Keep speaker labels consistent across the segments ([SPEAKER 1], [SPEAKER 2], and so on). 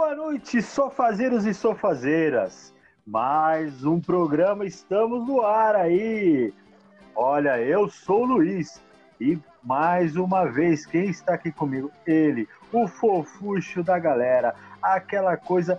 [SPEAKER 1] Boa noite, sofazeiros e sofazeiras. Mais um programa, estamos no ar aí. Olha, eu sou o Luiz e mais uma vez, quem está aqui comigo? Ele, o fofucho da galera, aquela coisa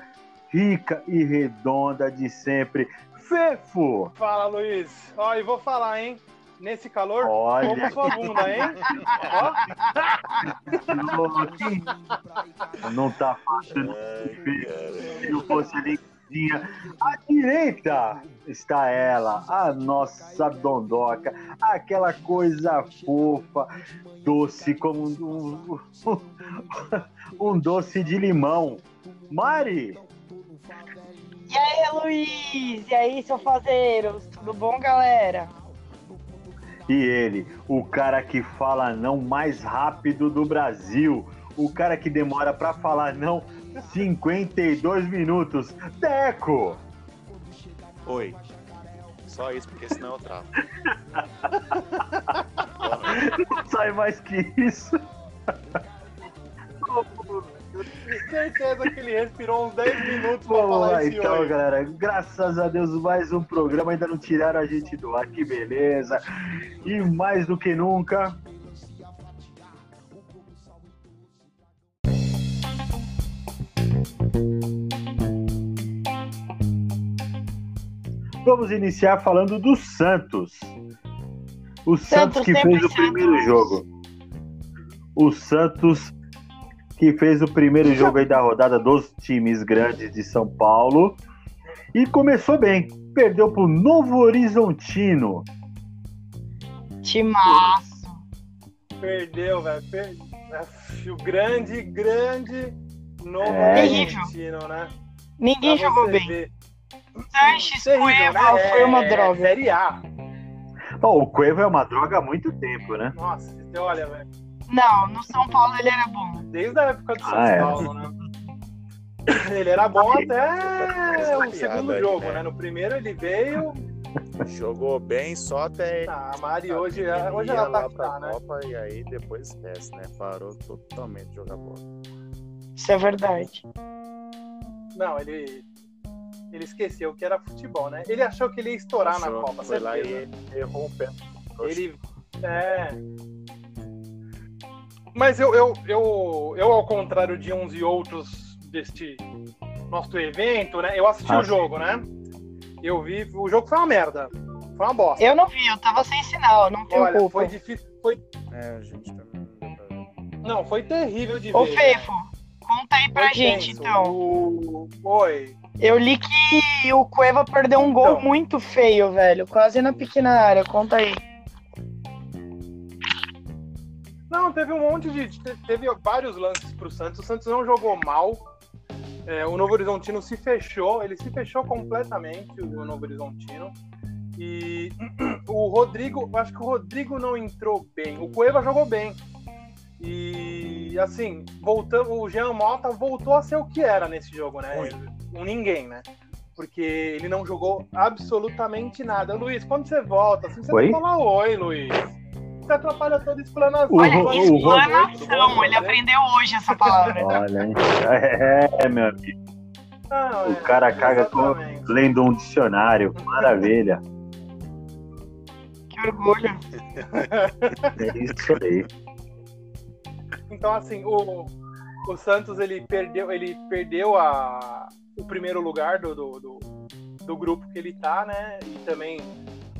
[SPEAKER 1] rica e redonda de sempre. Fefo!
[SPEAKER 2] Fala, Luiz. Ó, e vou falar, hein? Nesse calor,
[SPEAKER 1] Olha.
[SPEAKER 2] como sua bunda, hein? Ó,
[SPEAKER 1] Não tá fácil, não. Se não fosse a ligadinha. À direita está ela, a nossa dondoca, aquela coisa fofa, doce como um, um, um doce de limão. Mari!
[SPEAKER 3] E aí, Luiz? E aí, sofazeiros? Tudo bom, galera?
[SPEAKER 1] E ele, o cara que fala não mais rápido do Brasil, o cara que demora pra falar não 52 minutos. Deco!
[SPEAKER 4] Oi. Só isso, porque senão eu travo.
[SPEAKER 1] Não sai mais que isso.
[SPEAKER 2] Certeza que ele respirou uns 10 minutos pra
[SPEAKER 1] Vamos
[SPEAKER 2] falar
[SPEAKER 1] lá
[SPEAKER 2] esse
[SPEAKER 1] então,
[SPEAKER 2] oi.
[SPEAKER 1] galera. Graças a Deus, mais um programa. Ainda não tiraram a gente do ar, que beleza. E mais do que nunca. Vamos iniciar falando do Santos. O Santos,
[SPEAKER 3] Santos
[SPEAKER 1] que
[SPEAKER 3] sempre
[SPEAKER 1] fez o
[SPEAKER 3] Santos.
[SPEAKER 1] primeiro jogo. O Santos que fez o primeiro jogo aí da rodada dos times grandes de São Paulo e começou bem. Perdeu pro Novo Horizontino.
[SPEAKER 3] Timaço.
[SPEAKER 2] Perdeu, velho. Per... O grande, grande novo
[SPEAKER 1] É.
[SPEAKER 2] argentino, né?
[SPEAKER 3] Ninguém
[SPEAKER 2] Pra
[SPEAKER 3] jogou bem.
[SPEAKER 2] ver.
[SPEAKER 3] Sanches,
[SPEAKER 2] Terrível,
[SPEAKER 3] Cueva,
[SPEAKER 2] né?
[SPEAKER 3] foi uma
[SPEAKER 2] É,
[SPEAKER 3] droga.
[SPEAKER 2] Série A.
[SPEAKER 1] Bom, o Cueva é uma droga há muito tempo, né?
[SPEAKER 2] Nossa, você olha, velho.
[SPEAKER 3] Não, no São Paulo ele era bom.
[SPEAKER 2] Desde a época do São
[SPEAKER 1] Ah, é.
[SPEAKER 2] Paulo, né? Ele era bom até o segundo
[SPEAKER 4] aí,
[SPEAKER 2] jogo,
[SPEAKER 4] né?
[SPEAKER 2] né? No primeiro ele veio.
[SPEAKER 4] Jogou bem só até.
[SPEAKER 2] Ah, a Mari hoje,
[SPEAKER 4] Ele
[SPEAKER 2] hoje ela tá
[SPEAKER 4] lá pra
[SPEAKER 2] tá, né?
[SPEAKER 4] Copa e aí depois esquece, né? Parou totalmente de jogar bola.
[SPEAKER 3] Isso é verdade.
[SPEAKER 2] Não, ele. Ele esqueceu que era futebol, né? Ele achou que ele ia estourar na
[SPEAKER 4] Achou,
[SPEAKER 2] Copa,
[SPEAKER 4] Foi lá
[SPEAKER 2] certeza.
[SPEAKER 4] e errou um pé.
[SPEAKER 2] Ele. É. Mas eu, eu, eu, eu, ao contrário de uns e outros deste nosso evento, né? Eu assisti
[SPEAKER 1] Ah,
[SPEAKER 2] o jogo, né? Eu vi. O jogo foi uma merda. Foi uma bosta.
[SPEAKER 3] Eu não vi, eu tava sem sinal, não tenho
[SPEAKER 2] Olha,
[SPEAKER 3] culpa.
[SPEAKER 2] foi difícil. Foi...
[SPEAKER 4] É, a gente também não
[SPEAKER 2] foi terrível de
[SPEAKER 3] Ô,
[SPEAKER 2] ver.
[SPEAKER 3] Fefo, conta aí pra
[SPEAKER 2] Foi
[SPEAKER 3] gente,
[SPEAKER 2] tenso.
[SPEAKER 3] então.
[SPEAKER 2] O... Oi.
[SPEAKER 3] Eu li que o Cueva perdeu um gol
[SPEAKER 2] Então.
[SPEAKER 3] muito feio, velho. Quase na pequena área. Conta aí.
[SPEAKER 2] Não, teve um monte de. te- Teve vários lances pro Santos. O Santos não jogou mal. É, o Novo Horizontino se fechou, ele se fechou completamente, o Novo Horizontino. E o Rodrigo, eu acho que o Rodrigo não entrou bem. O Cueva jogou bem. E assim, voltando, o Jean Mota voltou a ser o que era nesse jogo, né? Um ninguém, né? Porque ele não jogou absolutamente nada. Luiz, quando você volta, assim, você
[SPEAKER 1] Oi?
[SPEAKER 2] fala oi, Luiz. Você atrapalha toda a explanação.
[SPEAKER 1] O
[SPEAKER 3] Olha,
[SPEAKER 1] o
[SPEAKER 3] explanação. Ele aprendeu hoje essa palavra.
[SPEAKER 1] Olha, hein? é, meu amigo.
[SPEAKER 2] Não,
[SPEAKER 1] O
[SPEAKER 2] é,
[SPEAKER 1] cara caga com, lendo um dicionário. Maravilha.
[SPEAKER 3] Que orgulho.
[SPEAKER 1] É isso aí.
[SPEAKER 2] Então, assim, o, o Santos ele perdeu, ele perdeu a, o primeiro lugar do, do, do, do grupo que ele tá, né? E também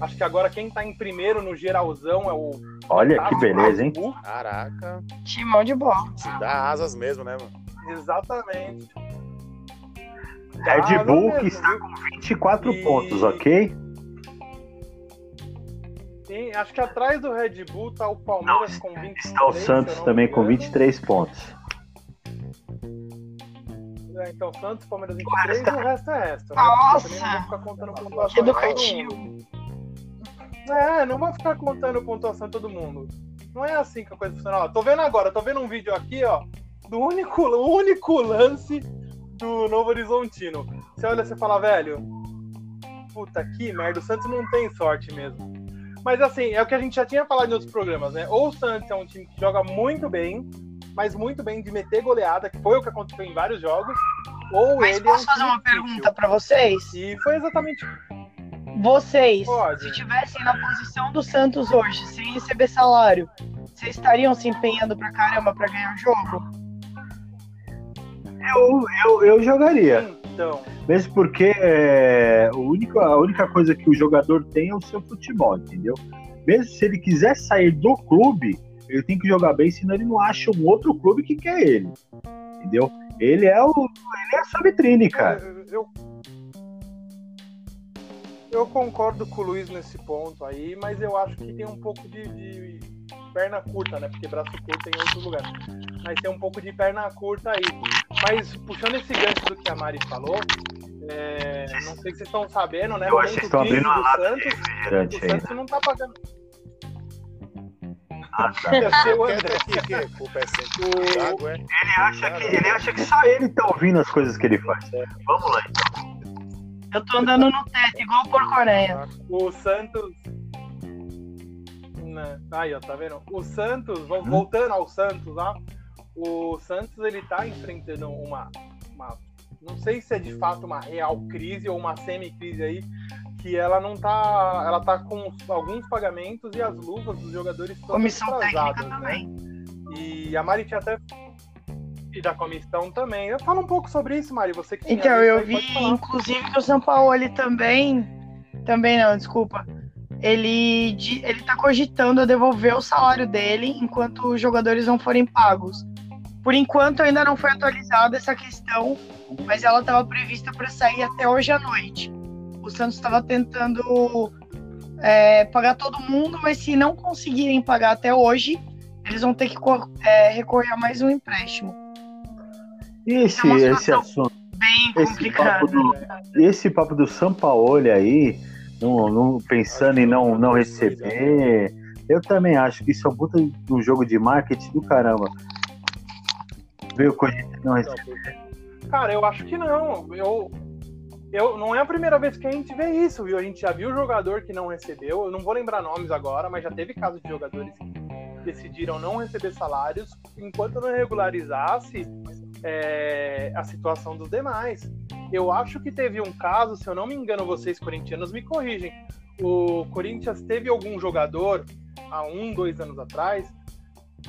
[SPEAKER 2] acho que agora quem tá em primeiro no geralzão é o.
[SPEAKER 1] Olha que beleza, hein?
[SPEAKER 4] Caraca,
[SPEAKER 3] Timão de bola.
[SPEAKER 4] te dá asas mesmo, né, mano?
[SPEAKER 2] Exatamente.
[SPEAKER 1] Red
[SPEAKER 2] Ah,
[SPEAKER 1] Bull
[SPEAKER 2] não
[SPEAKER 1] que está com 24
[SPEAKER 2] E-
[SPEAKER 1] pontos, ok?
[SPEAKER 2] Sim, acho que atrás do Red Bull tá o Palmeiras com 23.
[SPEAKER 1] Está o
[SPEAKER 2] se
[SPEAKER 1] Santos
[SPEAKER 2] não
[SPEAKER 1] também com
[SPEAKER 2] engano.
[SPEAKER 1] 23 pontos.
[SPEAKER 2] É, então, Santos, Palmeiras 23 e o resto é resto. Né?
[SPEAKER 3] Nossa!
[SPEAKER 2] Não vou ficar contando
[SPEAKER 3] educativo.
[SPEAKER 2] É, não vou ficar contando pontuação de todo mundo. Não é assim que a coisa funciona. Ó, tô vendo agora, tô vendo um vídeo aqui, ó, do único, único lance do Novo Horizontino. Você olha e você fala, velho, puta que merda, o Santos não tem sorte mesmo. Mas assim, é o que a gente já tinha falado em outros programas, né? Ou o Santos é um time que joga muito bem, mas muito bem de meter goleada, que foi o que aconteceu em vários jogos. Ou
[SPEAKER 3] Mas
[SPEAKER 2] ele é um
[SPEAKER 3] posso fazer
[SPEAKER 2] time
[SPEAKER 3] uma
[SPEAKER 2] difícil.
[SPEAKER 3] pergunta pra vocês?
[SPEAKER 2] E foi exatamente.
[SPEAKER 3] Vocês,
[SPEAKER 2] Pode.
[SPEAKER 3] se estivessem na posição do Santos hoje, sem receber salário, vocês estariam se empenhando pra caramba pra ganhar o jogo?
[SPEAKER 1] Eu, eu, eu jogaria.
[SPEAKER 2] Então,
[SPEAKER 1] Mesmo porque é, o único, a única coisa que o jogador tem é o seu futebol, entendeu? Mesmo se ele quiser sair do clube, ele tem que jogar bem, senão ele não acha um outro clube que quer ele. Entendeu? Ele é o. Ele é a sua vitrine, cara.
[SPEAKER 2] eu. Eu concordo com o Luiz nesse ponto aí, mas eu acho que tem um pouco de, de perna curta, né? Porque braço curto tem em outro lugar. Mas tem um pouco de perna curta aí. Mas puxando esse gancho do que a Mari falou, é, não sei se vocês estão sabendo, né?
[SPEAKER 1] Eu acho que estão abrindo uma
[SPEAKER 2] do
[SPEAKER 1] lata
[SPEAKER 2] Santos,
[SPEAKER 1] refrigerante
[SPEAKER 2] o
[SPEAKER 1] aí.
[SPEAKER 2] Santos não tá pagando.
[SPEAKER 1] Ah, tá.
[SPEAKER 2] O André.
[SPEAKER 4] que é
[SPEAKER 2] O-
[SPEAKER 4] é?
[SPEAKER 1] Ele acha, que, ele acha que só ele tá ouvindo as coisas que ele faz. Vamos lá.
[SPEAKER 3] Eu tô andando no teto, igual o Porco-Aranha.
[SPEAKER 2] O Santos. Né? Aí, ó, tá vendo? O Santos,
[SPEAKER 1] Hum?
[SPEAKER 2] vol- voltando ao Santos lá, o Santos ele tá enfrentando uma, uma. Não sei se é de fato uma real crise ou uma semi-crise aí, que ela não tá. Ela tá com alguns pagamentos e as luvas dos jogadores todas
[SPEAKER 3] Comissão técnica
[SPEAKER 2] né?
[SPEAKER 3] também.
[SPEAKER 2] E a Mari tinha até. E da comissão também. Eu falo um pouco sobre isso, Mari. Você que
[SPEAKER 3] Então, eu
[SPEAKER 2] aí,
[SPEAKER 3] vi, inclusive, que o São Paulo ele também. Também não, desculpa. Ele, ele tá cogitando a devolver o salário dele enquanto os jogadores não forem pagos. Por enquanto ainda não foi atualizada essa questão, mas ela estava prevista para sair até hoje à noite. O Santos estava tentando é, pagar todo mundo, mas se não conseguirem pagar até hoje, eles vão ter que é, recorrer a mais um empréstimo.
[SPEAKER 1] E esse,
[SPEAKER 3] É
[SPEAKER 1] esse assunto,
[SPEAKER 3] Bem
[SPEAKER 1] esse
[SPEAKER 3] complicado.
[SPEAKER 1] papo do, esse papo do Sampaoli aí, não, não- pensando em não, não receber, eu também acho que isso é um puta de um jogo de marketing do caramba. Veio com a gente não receber.
[SPEAKER 2] Cara, eu acho que não. Eu, eu, não é a primeira vez que a gente vê isso, viu? A gente já viu jogador que não recebeu. Eu não vou lembrar nomes agora, mas já teve casos de jogadores que decidiram não receber salários enquanto não regularizasse é, a situação dos demais. Eu acho que teve um caso, se eu não me engano, vocês corintianos me corrigem. O Corinthians teve algum jogador há um, dois anos atrás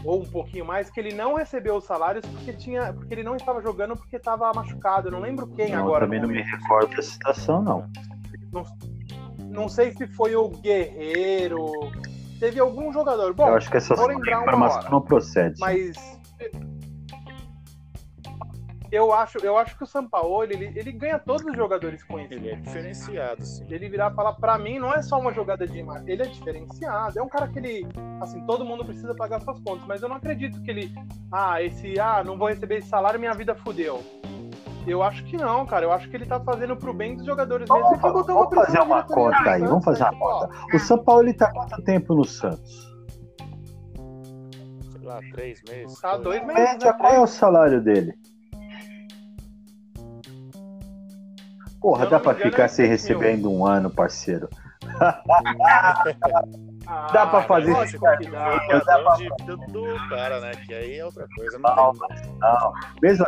[SPEAKER 2] ou um pouquinho mais, que ele não recebeu os salários porque tinha, porque ele não estava jogando porque estava machucado. Eu não lembro quem
[SPEAKER 1] Não,
[SPEAKER 2] agora.
[SPEAKER 1] também
[SPEAKER 2] no
[SPEAKER 1] não me recordo da situação, não.
[SPEAKER 2] Não sei se foi o Guerreiro. Teve algum jogador. Bom,
[SPEAKER 1] eu acho que essa informação não procede.
[SPEAKER 2] mas eu acho, eu acho que o Sampaoli ele, ele ganha todos os jogadores com isso.
[SPEAKER 4] ele é diferenciado, sim.
[SPEAKER 2] Ele virar e falar, pra mim, não é só uma jogada de imagem, ele é diferenciado. É um cara que ele, assim, todo mundo precisa pagar suas contas, mas eu não acredito que ele, ah, esse, ah, não vou receber esse salário, minha vida fudeu. Eu acho que não, cara. Eu acho que ele tá fazendo pro bem dos jogadores mesmo.
[SPEAKER 1] Vamos,
[SPEAKER 2] uma
[SPEAKER 1] vamos fazer uma conta
[SPEAKER 2] do
[SPEAKER 1] aí, vamos fazer
[SPEAKER 2] né?
[SPEAKER 1] uma conta. O São Paulo ele tá há quanto tempo no Santos?
[SPEAKER 4] Sei lá, três meses.
[SPEAKER 2] Tá dois meses.
[SPEAKER 1] Média, qual é o salário dele? Porra, dá pra ficar
[SPEAKER 2] é
[SPEAKER 1] sem
[SPEAKER 2] 6 mil.
[SPEAKER 1] receber ainda um ano, parceiro.
[SPEAKER 2] Ah,
[SPEAKER 1] Dá pra fazer isso,
[SPEAKER 2] dá.
[SPEAKER 1] Dava-
[SPEAKER 4] Padrão de do cara, né? Que aí é outra coisa. Não
[SPEAKER 1] Não, não. Mesmo,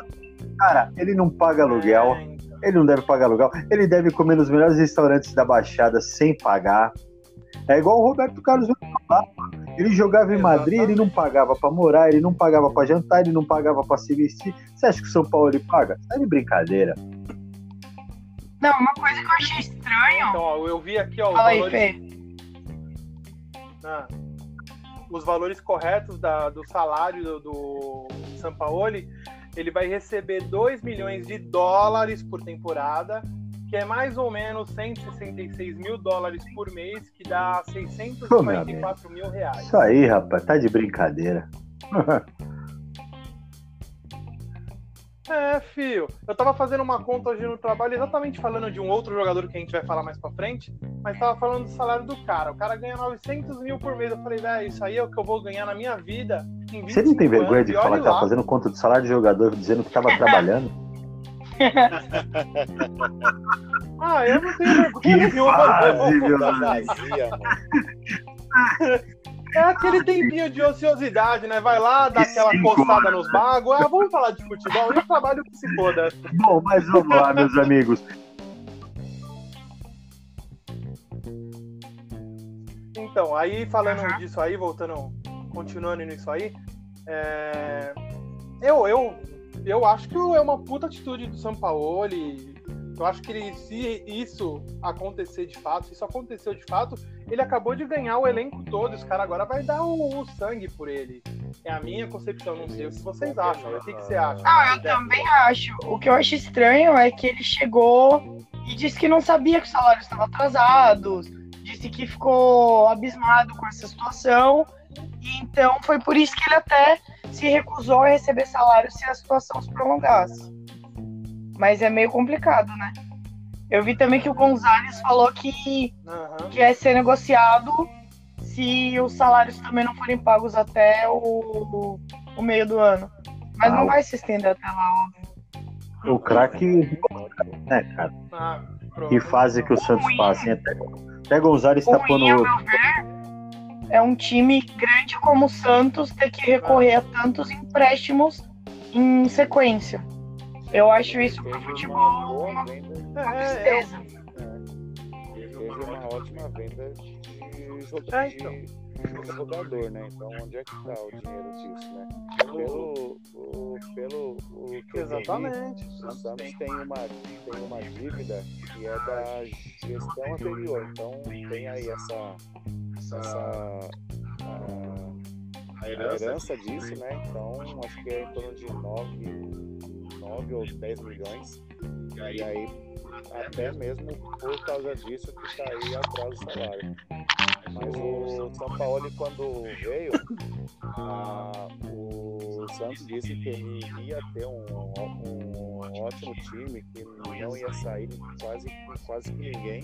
[SPEAKER 1] cara, ele não paga aluguel,
[SPEAKER 2] É, então.
[SPEAKER 1] ele não deve pagar aluguel, ele deve comer nos melhores restaurantes da Baixada sem pagar. É igual o Roberto Carlos. Ele jogava em Madrid, ele não pagava pra morar, ele não pagava pra jantar, ele não pagava pra se vestir. Você acha que o São Paulo ele paga? Tá de brincadeira.
[SPEAKER 3] Não, uma coisa que eu achei estranho.
[SPEAKER 2] Então, ó, eu vi aqui, ó, os
[SPEAKER 3] Fala aí,
[SPEAKER 2] valores, ah, os valores corretos da- do salário do, do Sampaoli. Ele vai receber 2 milhões de dólares por temporada, que é mais ou menos 166 mil dólares por mês, que dá 644 mil reais.
[SPEAKER 1] Isso aí, rapaz, tá de brincadeira.
[SPEAKER 2] É, fio. Eu tava fazendo uma conta hoje no trabalho exatamente falando de um outro jogador que a gente vai falar mais pra frente, mas tava falando do salário do cara. O cara ganha 900 mil por mês. Eu falei, velho, isso aí é o que eu vou ganhar na minha vida. Em
[SPEAKER 1] Você não tem
[SPEAKER 2] 25
[SPEAKER 1] vergonha
[SPEAKER 2] anos,
[SPEAKER 1] de falar que tá
[SPEAKER 2] lá.
[SPEAKER 1] fazendo conta do salário de jogador dizendo que tava trabalhando?
[SPEAKER 2] Ah, eu não tenho vergonha
[SPEAKER 1] Que fase,
[SPEAKER 2] não.
[SPEAKER 1] meu
[SPEAKER 4] Tá mano.
[SPEAKER 2] É aquele tempinho de ociosidade, né? Vai lá, dá aquela coçada nos bagos. Ah, vamos falar de futebol. E o trabalho que se foda.
[SPEAKER 1] Bom, mas vamos lá, meus amigos.
[SPEAKER 2] Então, aí falando
[SPEAKER 3] Uhum.
[SPEAKER 2] disso aí, voltando, continuando nisso aí, é, eu, eu, eu acho que é uma puta atitude do Sampaoli. Eu acho que ele, se isso acontecer de fato, se isso aconteceu de fato, ele acabou de ganhar o elenco todo. Os caras agora vai dar o, o sangue por ele. É a minha concepção, não sei o que vocês acham. O que, que você acha?
[SPEAKER 3] Ah, eu também acho. O que eu acho estranho é que ele chegou e disse que não sabia que os salários estavam atrasados, disse que ficou abismado com essa situação, e então foi por isso que ele até se recusou a receber salário se a situação se prolongasse. Mas é meio complicado, né? Eu vi também que o Gonzalez falou que,
[SPEAKER 2] Aham.
[SPEAKER 3] que é ser negociado se os salários também não forem pagos até o, o meio do ano. Mas
[SPEAKER 1] Ah,
[SPEAKER 3] não
[SPEAKER 1] o-
[SPEAKER 3] vai se estender até lá, óbvio.
[SPEAKER 1] O craque, né, cara?
[SPEAKER 2] Ah,
[SPEAKER 1] Que fase que o Santos
[SPEAKER 3] ruim.
[SPEAKER 1] passa, hein? Até, até Gonzalez tá
[SPEAKER 3] O ao
[SPEAKER 1] pondo.
[SPEAKER 3] é um time grande como o Santos ter que recorrer a tantos empréstimos em sequência. Eu acho isso pro
[SPEAKER 4] Teve
[SPEAKER 3] futebol
[SPEAKER 4] uma boa
[SPEAKER 3] uma
[SPEAKER 4] venda,
[SPEAKER 3] uma
[SPEAKER 2] É,
[SPEAKER 3] tristeza.
[SPEAKER 4] teve uma ótima venda de, jo-
[SPEAKER 2] É,
[SPEAKER 4] de-
[SPEAKER 2] então.
[SPEAKER 4] de jogador, né? Então onde é que tá o dinheiro disso, né? Pelo, o, pelo o que
[SPEAKER 2] Exatamente.
[SPEAKER 4] o Santos tem uma, tem uma dívida que é da gestão anterior. Então tem aí essa, essa a, a herança disso, né? Então acho que é em torno de 9, 9 ou 10 milhões. E aí até mesmo por causa disso que está aí atrás do salário. Mas o São Paulo quando veio, ah, o Santos disse que ele ia ter um, um ótimo time, que não ia sair quase, quase que ninguém.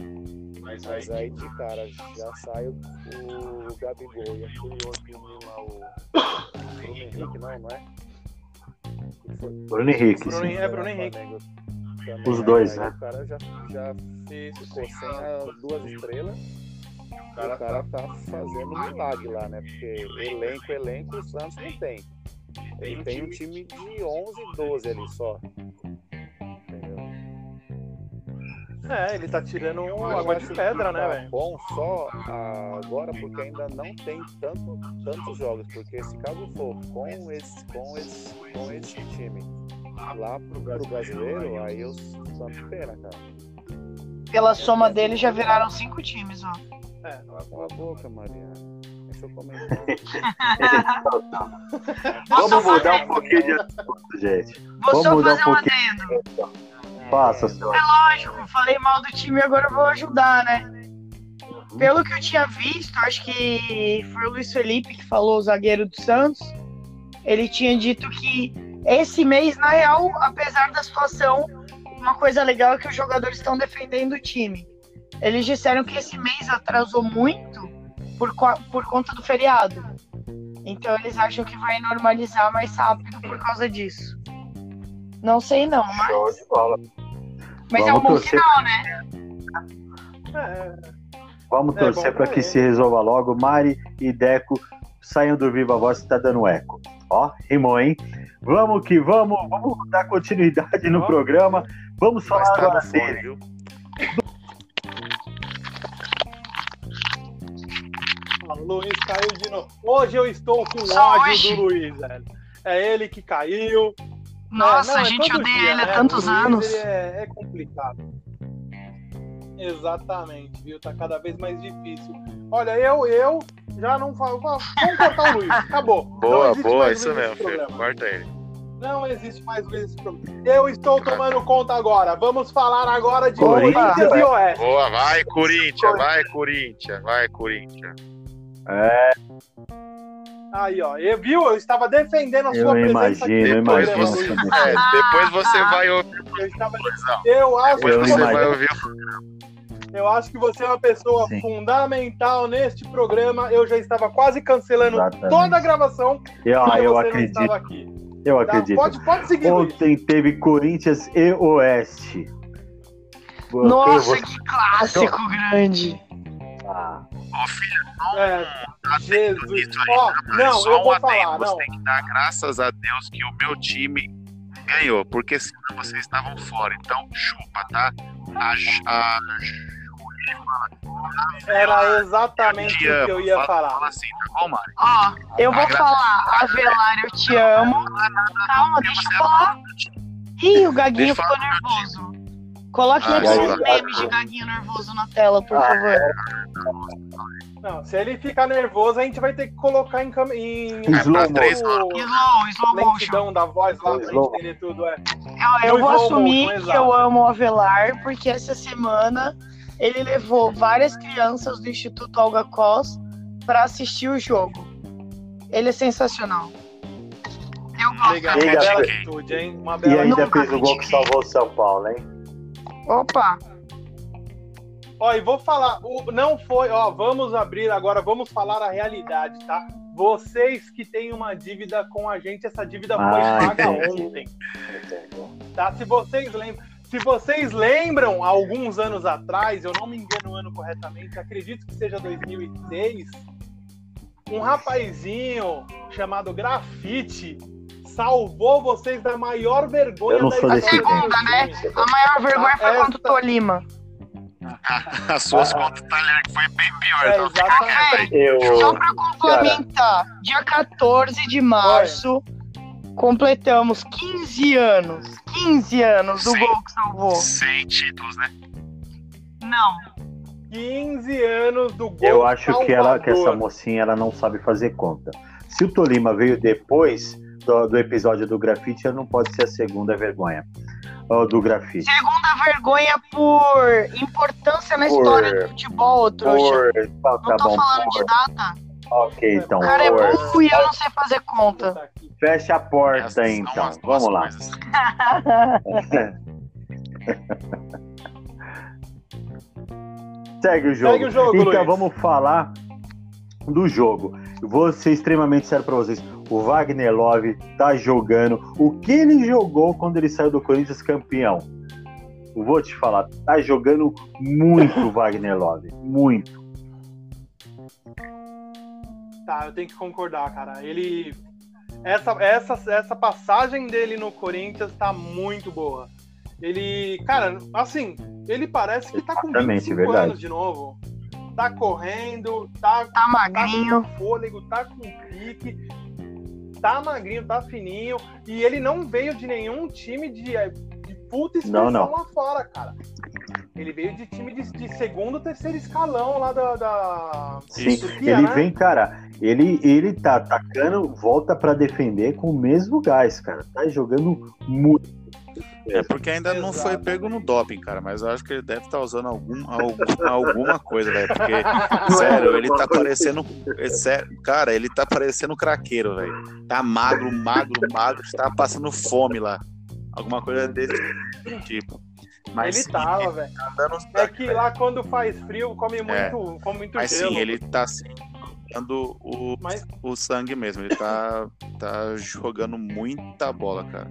[SPEAKER 4] Mas aí de cara já sai o, o Gabigol e aquele outro menino lá, o Bruno Henrique, não, não é?
[SPEAKER 1] Bruno Henrique,
[SPEAKER 2] Bruno
[SPEAKER 1] sim.
[SPEAKER 2] Henrique. É, Bruno Henrique.
[SPEAKER 4] Também,
[SPEAKER 1] Os dois,
[SPEAKER 4] aí
[SPEAKER 1] né?
[SPEAKER 4] O cara já, já ficou sem as duas estrelas. O cara, tá fazendo um milagre lá, né? Porque elenco, elenco, o Santos não tem. Ele tem um time de 11, 12 ali só.
[SPEAKER 2] É, ele tá tirando
[SPEAKER 4] Eu
[SPEAKER 2] água de pedra,
[SPEAKER 4] que
[SPEAKER 2] né,
[SPEAKER 4] tá
[SPEAKER 2] velho?
[SPEAKER 4] Bom só agora porque ainda não tem tanto, tantos jogos. Porque se caso for com esse, com esse, com esse time lá pro, pro brasileiro, aí o Santos pena, cara.
[SPEAKER 3] Pela soma dele já viraram cinco times, ó.
[SPEAKER 2] É,
[SPEAKER 4] Cala a boca, Maria. Deixa eu comentar.
[SPEAKER 1] Vamos mudar um pouquinho de assunto, gente.
[SPEAKER 3] Vou
[SPEAKER 1] Vamos
[SPEAKER 3] só
[SPEAKER 1] mudar um
[SPEAKER 3] fazer um
[SPEAKER 1] pouquinho.
[SPEAKER 3] adendo.
[SPEAKER 1] Faça, senhor.
[SPEAKER 3] Lógico, falei mal do time agora eu vou ajudar, né? Pelo que eu tinha visto, acho que foi o Luiz Felipe que falou, o zagueiro do Santos. Ele tinha dito que esse mês, na real, apesar da situação, uma coisa legal é que os jogadores estão defendendo o time. Eles disseram que esse mês atrasou muito por, por conta do feriado. Então eles acham que vai normalizar mais rápido por causa disso. Não sei não, mas,
[SPEAKER 1] Show de bola.
[SPEAKER 3] Mas é um
[SPEAKER 1] Vamos
[SPEAKER 3] bom
[SPEAKER 1] torcer.
[SPEAKER 3] sinal, né?
[SPEAKER 2] é,
[SPEAKER 1] Vamos
[SPEAKER 2] É,
[SPEAKER 1] torcer
[SPEAKER 2] bom
[SPEAKER 1] para
[SPEAKER 2] pra
[SPEAKER 1] que se resolva logo. Mari e Deco saiam do Viva Voz que tá dando eco. Ó, rimou, hein? Vamos que vamos, vamos dar continuidade no
[SPEAKER 2] Ó.
[SPEAKER 1] programa. Vamos falar
[SPEAKER 5] tá
[SPEAKER 1] agora
[SPEAKER 5] fone,
[SPEAKER 1] dele.
[SPEAKER 5] viu?
[SPEAKER 2] o Luiz caiu de novo. Hoje eu estou com ódio do Luiz, velho. É ele que caiu.
[SPEAKER 3] Nossa,
[SPEAKER 2] É, não,
[SPEAKER 3] a
[SPEAKER 2] é
[SPEAKER 3] gente
[SPEAKER 2] todo
[SPEAKER 3] odeia
[SPEAKER 2] dia,
[SPEAKER 3] ele há
[SPEAKER 2] né?
[SPEAKER 3] tantos
[SPEAKER 2] O
[SPEAKER 3] anos.
[SPEAKER 2] é, é complicado. Exatamente, viu? Tá cada vez mais difícil. Olha, eu, eu já não falo. Vamos cortar o Luiz. Acabou.
[SPEAKER 5] Boa, boa,
[SPEAKER 2] mais
[SPEAKER 5] isso mesmo, filho. Corta ele.
[SPEAKER 2] Não existe mais Luiz nesse programa. Eu estou tomando conta agora. Vamos falar agora de
[SPEAKER 1] Corinthians,
[SPEAKER 2] Corinthians e Oeste.
[SPEAKER 5] Boa, vai, Corinthians, vai, Corinthians, vai, Corinthians.
[SPEAKER 1] É,
[SPEAKER 2] Aí, ó. Eu, viu? Eu estava defendendo a
[SPEAKER 1] Eu
[SPEAKER 2] sua presença
[SPEAKER 1] imagino, eu
[SPEAKER 2] no
[SPEAKER 5] Depois você, é, depois você vai ouvir.
[SPEAKER 2] Eu, estava... Eu acho
[SPEAKER 5] depois
[SPEAKER 2] que
[SPEAKER 5] você vai ouvir.
[SPEAKER 2] Eu acho que você é uma pessoa
[SPEAKER 1] Sim.
[SPEAKER 2] fundamental neste programa. Eu já estava quase cancelando
[SPEAKER 1] Exatamente.
[SPEAKER 2] toda a gravação.
[SPEAKER 1] eu, eu
[SPEAKER 2] você
[SPEAKER 1] acredito,
[SPEAKER 2] aqui.
[SPEAKER 1] eu
[SPEAKER 2] Tá?
[SPEAKER 1] acredito.
[SPEAKER 2] Pode, pode seguir, Luiz.
[SPEAKER 1] Ontem teve Corinthians e Oeste.
[SPEAKER 3] Nossa,
[SPEAKER 1] vou-
[SPEAKER 3] que clássico grande.
[SPEAKER 1] Ah,
[SPEAKER 4] Ô, filho,
[SPEAKER 2] É, Jesus.
[SPEAKER 4] nisso aí,
[SPEAKER 2] Ó,
[SPEAKER 4] mas
[SPEAKER 2] não,
[SPEAKER 4] só
[SPEAKER 2] eu
[SPEAKER 4] um
[SPEAKER 2] vou
[SPEAKER 4] adendo,
[SPEAKER 2] falar,
[SPEAKER 4] Você
[SPEAKER 2] não.
[SPEAKER 4] tem que dar graças a Deus que o meu time ganhou, porque senão vocês estavam fora. Então, chupa, tá? A, a,
[SPEAKER 2] Era exatamente o que eu ia
[SPEAKER 4] fala,
[SPEAKER 2] falar.
[SPEAKER 4] Fala assim, tá bom, Mari?
[SPEAKER 3] Ó, eu vou falar, Avelar, eu te amo. Calma, deixa eu falar. Ih, o Gaguinho ficou nervoso. Coloque
[SPEAKER 4] Ah,
[SPEAKER 3] aqueles
[SPEAKER 1] vai.
[SPEAKER 3] memes de Gaguinho nervoso na tela, por favor.
[SPEAKER 2] Não, se ele ficar nervoso, a gente vai ter que colocar em, cam... em...
[SPEAKER 1] Em slow
[SPEAKER 2] o-
[SPEAKER 4] três
[SPEAKER 3] Slow, slow motion.
[SPEAKER 2] da voz lá pra
[SPEAKER 1] Slow.
[SPEAKER 2] gente entender tudo. É.
[SPEAKER 3] Eu, eu vou assumir
[SPEAKER 2] motion,
[SPEAKER 3] que
[SPEAKER 2] exato.
[SPEAKER 3] eu amo o Avelar, porque essa semana ele levou várias crianças do Instituto Olga Cos para assistir o jogo. Ele é sensacional. Eu gosto.
[SPEAKER 2] Legal,
[SPEAKER 1] E
[SPEAKER 2] uma
[SPEAKER 1] ainda
[SPEAKER 2] bela
[SPEAKER 4] fez-
[SPEAKER 2] atitude, hein? Uma
[SPEAKER 1] E
[SPEAKER 2] bela
[SPEAKER 1] ainda
[SPEAKER 3] Nunca
[SPEAKER 1] fez o gol que salvou o São Paulo, hein?
[SPEAKER 3] Opa,
[SPEAKER 2] Ó, e vou falar, o- não foi, ó, vamos abrir agora, vamos falar a realidade, tá? Vocês que têm uma dívida com a gente, essa dívida foi
[SPEAKER 1] Ah,
[SPEAKER 2] paga
[SPEAKER 1] entendi.
[SPEAKER 2] ontem, tá? Se vocês lembram, se vocês lembram, alguns anos atrás, eu não me engano o ano corretamente, acredito que seja 2006, um rapazinho chamado Grafite salvou vocês da maior vergonha
[SPEAKER 1] Eu não
[SPEAKER 2] da
[SPEAKER 1] sou
[SPEAKER 3] a
[SPEAKER 1] desse
[SPEAKER 3] segunda, né? A maior vergonha foi
[SPEAKER 2] Essa-
[SPEAKER 3] contra o Tolima.
[SPEAKER 4] As suas contas italianas que foi bem pior.
[SPEAKER 2] É,
[SPEAKER 4] então
[SPEAKER 2] exatamente.
[SPEAKER 1] Eu.
[SPEAKER 3] Só para complementar, dia 14 de março, completamos 15 anos. 15 anos do
[SPEAKER 4] Sim.
[SPEAKER 3] gol que salvou.
[SPEAKER 4] Sem títulos, né?
[SPEAKER 3] Não.
[SPEAKER 2] 15 anos do gol
[SPEAKER 1] Eu acho que, ela, que essa mocinha ela não sabe fazer conta. Se o Tolima veio depois do, do episódio do grafite, não pode ser a segunda vergonha do grafite.
[SPEAKER 3] Segunda vergonha por importância na
[SPEAKER 1] Por-
[SPEAKER 3] história do futebol, trouxa.
[SPEAKER 1] Por, tá,
[SPEAKER 3] Não
[SPEAKER 1] tá
[SPEAKER 3] tô
[SPEAKER 1] bom,
[SPEAKER 3] falando
[SPEAKER 1] por,
[SPEAKER 3] de data.
[SPEAKER 1] ok, então.
[SPEAKER 3] O cara é
[SPEAKER 1] por,
[SPEAKER 3] burro e eu não sei fazer conta.
[SPEAKER 1] Fecha a porta,
[SPEAKER 4] Essas
[SPEAKER 1] então. Vamos lá. Segue o jogo.
[SPEAKER 2] Segue o jogo,
[SPEAKER 1] então
[SPEAKER 2] Luiz.
[SPEAKER 1] vamos falar do jogo. Eu Vou ser extremamente sério pra vocês. O Wagner Love tá jogando. O que ele jogou quando ele saiu do Corinthians campeão? Vou te falar, tá jogando muito o Wagner Love. Muito.
[SPEAKER 2] Tá, eu tenho que concordar, cara. Ele. Essa, essa, essa passagem dele no Corinthians tá muito boa. Ele. Cara, assim, ele parece que tá com
[SPEAKER 1] Exatamente,
[SPEAKER 2] 25
[SPEAKER 1] verdade.
[SPEAKER 2] anos de novo. Tá correndo, tá,
[SPEAKER 3] Tá
[SPEAKER 2] tá
[SPEAKER 3] magrinho.
[SPEAKER 2] com fôlego, tá com pique. Tá magrinho, tá fininho. E ele não veio de nenhum time de, de puta expressão
[SPEAKER 1] Não, não.
[SPEAKER 2] lá fora, cara. Ele veio de time de, de segundo, terceiro escalão lá da. da...
[SPEAKER 1] Sim,
[SPEAKER 2] Turquia,
[SPEAKER 1] ele
[SPEAKER 2] né?
[SPEAKER 1] vem, cara. Ele, ele tá atacando, volta pra defender com o mesmo gás, cara. Tá jogando muito.
[SPEAKER 4] É porque ainda não foi pego no doping, cara, mas eu acho que ele deve estar usando algum, algum- alguma coisa, velho. Porque, sério, ele tá parecendo. é sério, cara, ele tá parecendo craqueiro, velho. Tá magro, magro, magro, tá passando fome lá. Alguma coisa desse tipo. Mas
[SPEAKER 2] ele
[SPEAKER 4] sim,
[SPEAKER 2] tava, velho.
[SPEAKER 4] tá dando uns
[SPEAKER 2] É que lá quando faz frio, come muito, come muito
[SPEAKER 4] Mas
[SPEAKER 2] gelo.
[SPEAKER 4] sim, ele tá assim, dando o,
[SPEAKER 2] Mas-
[SPEAKER 4] o sangue mesmo. Ele tá, tá jogando muita bola, cara.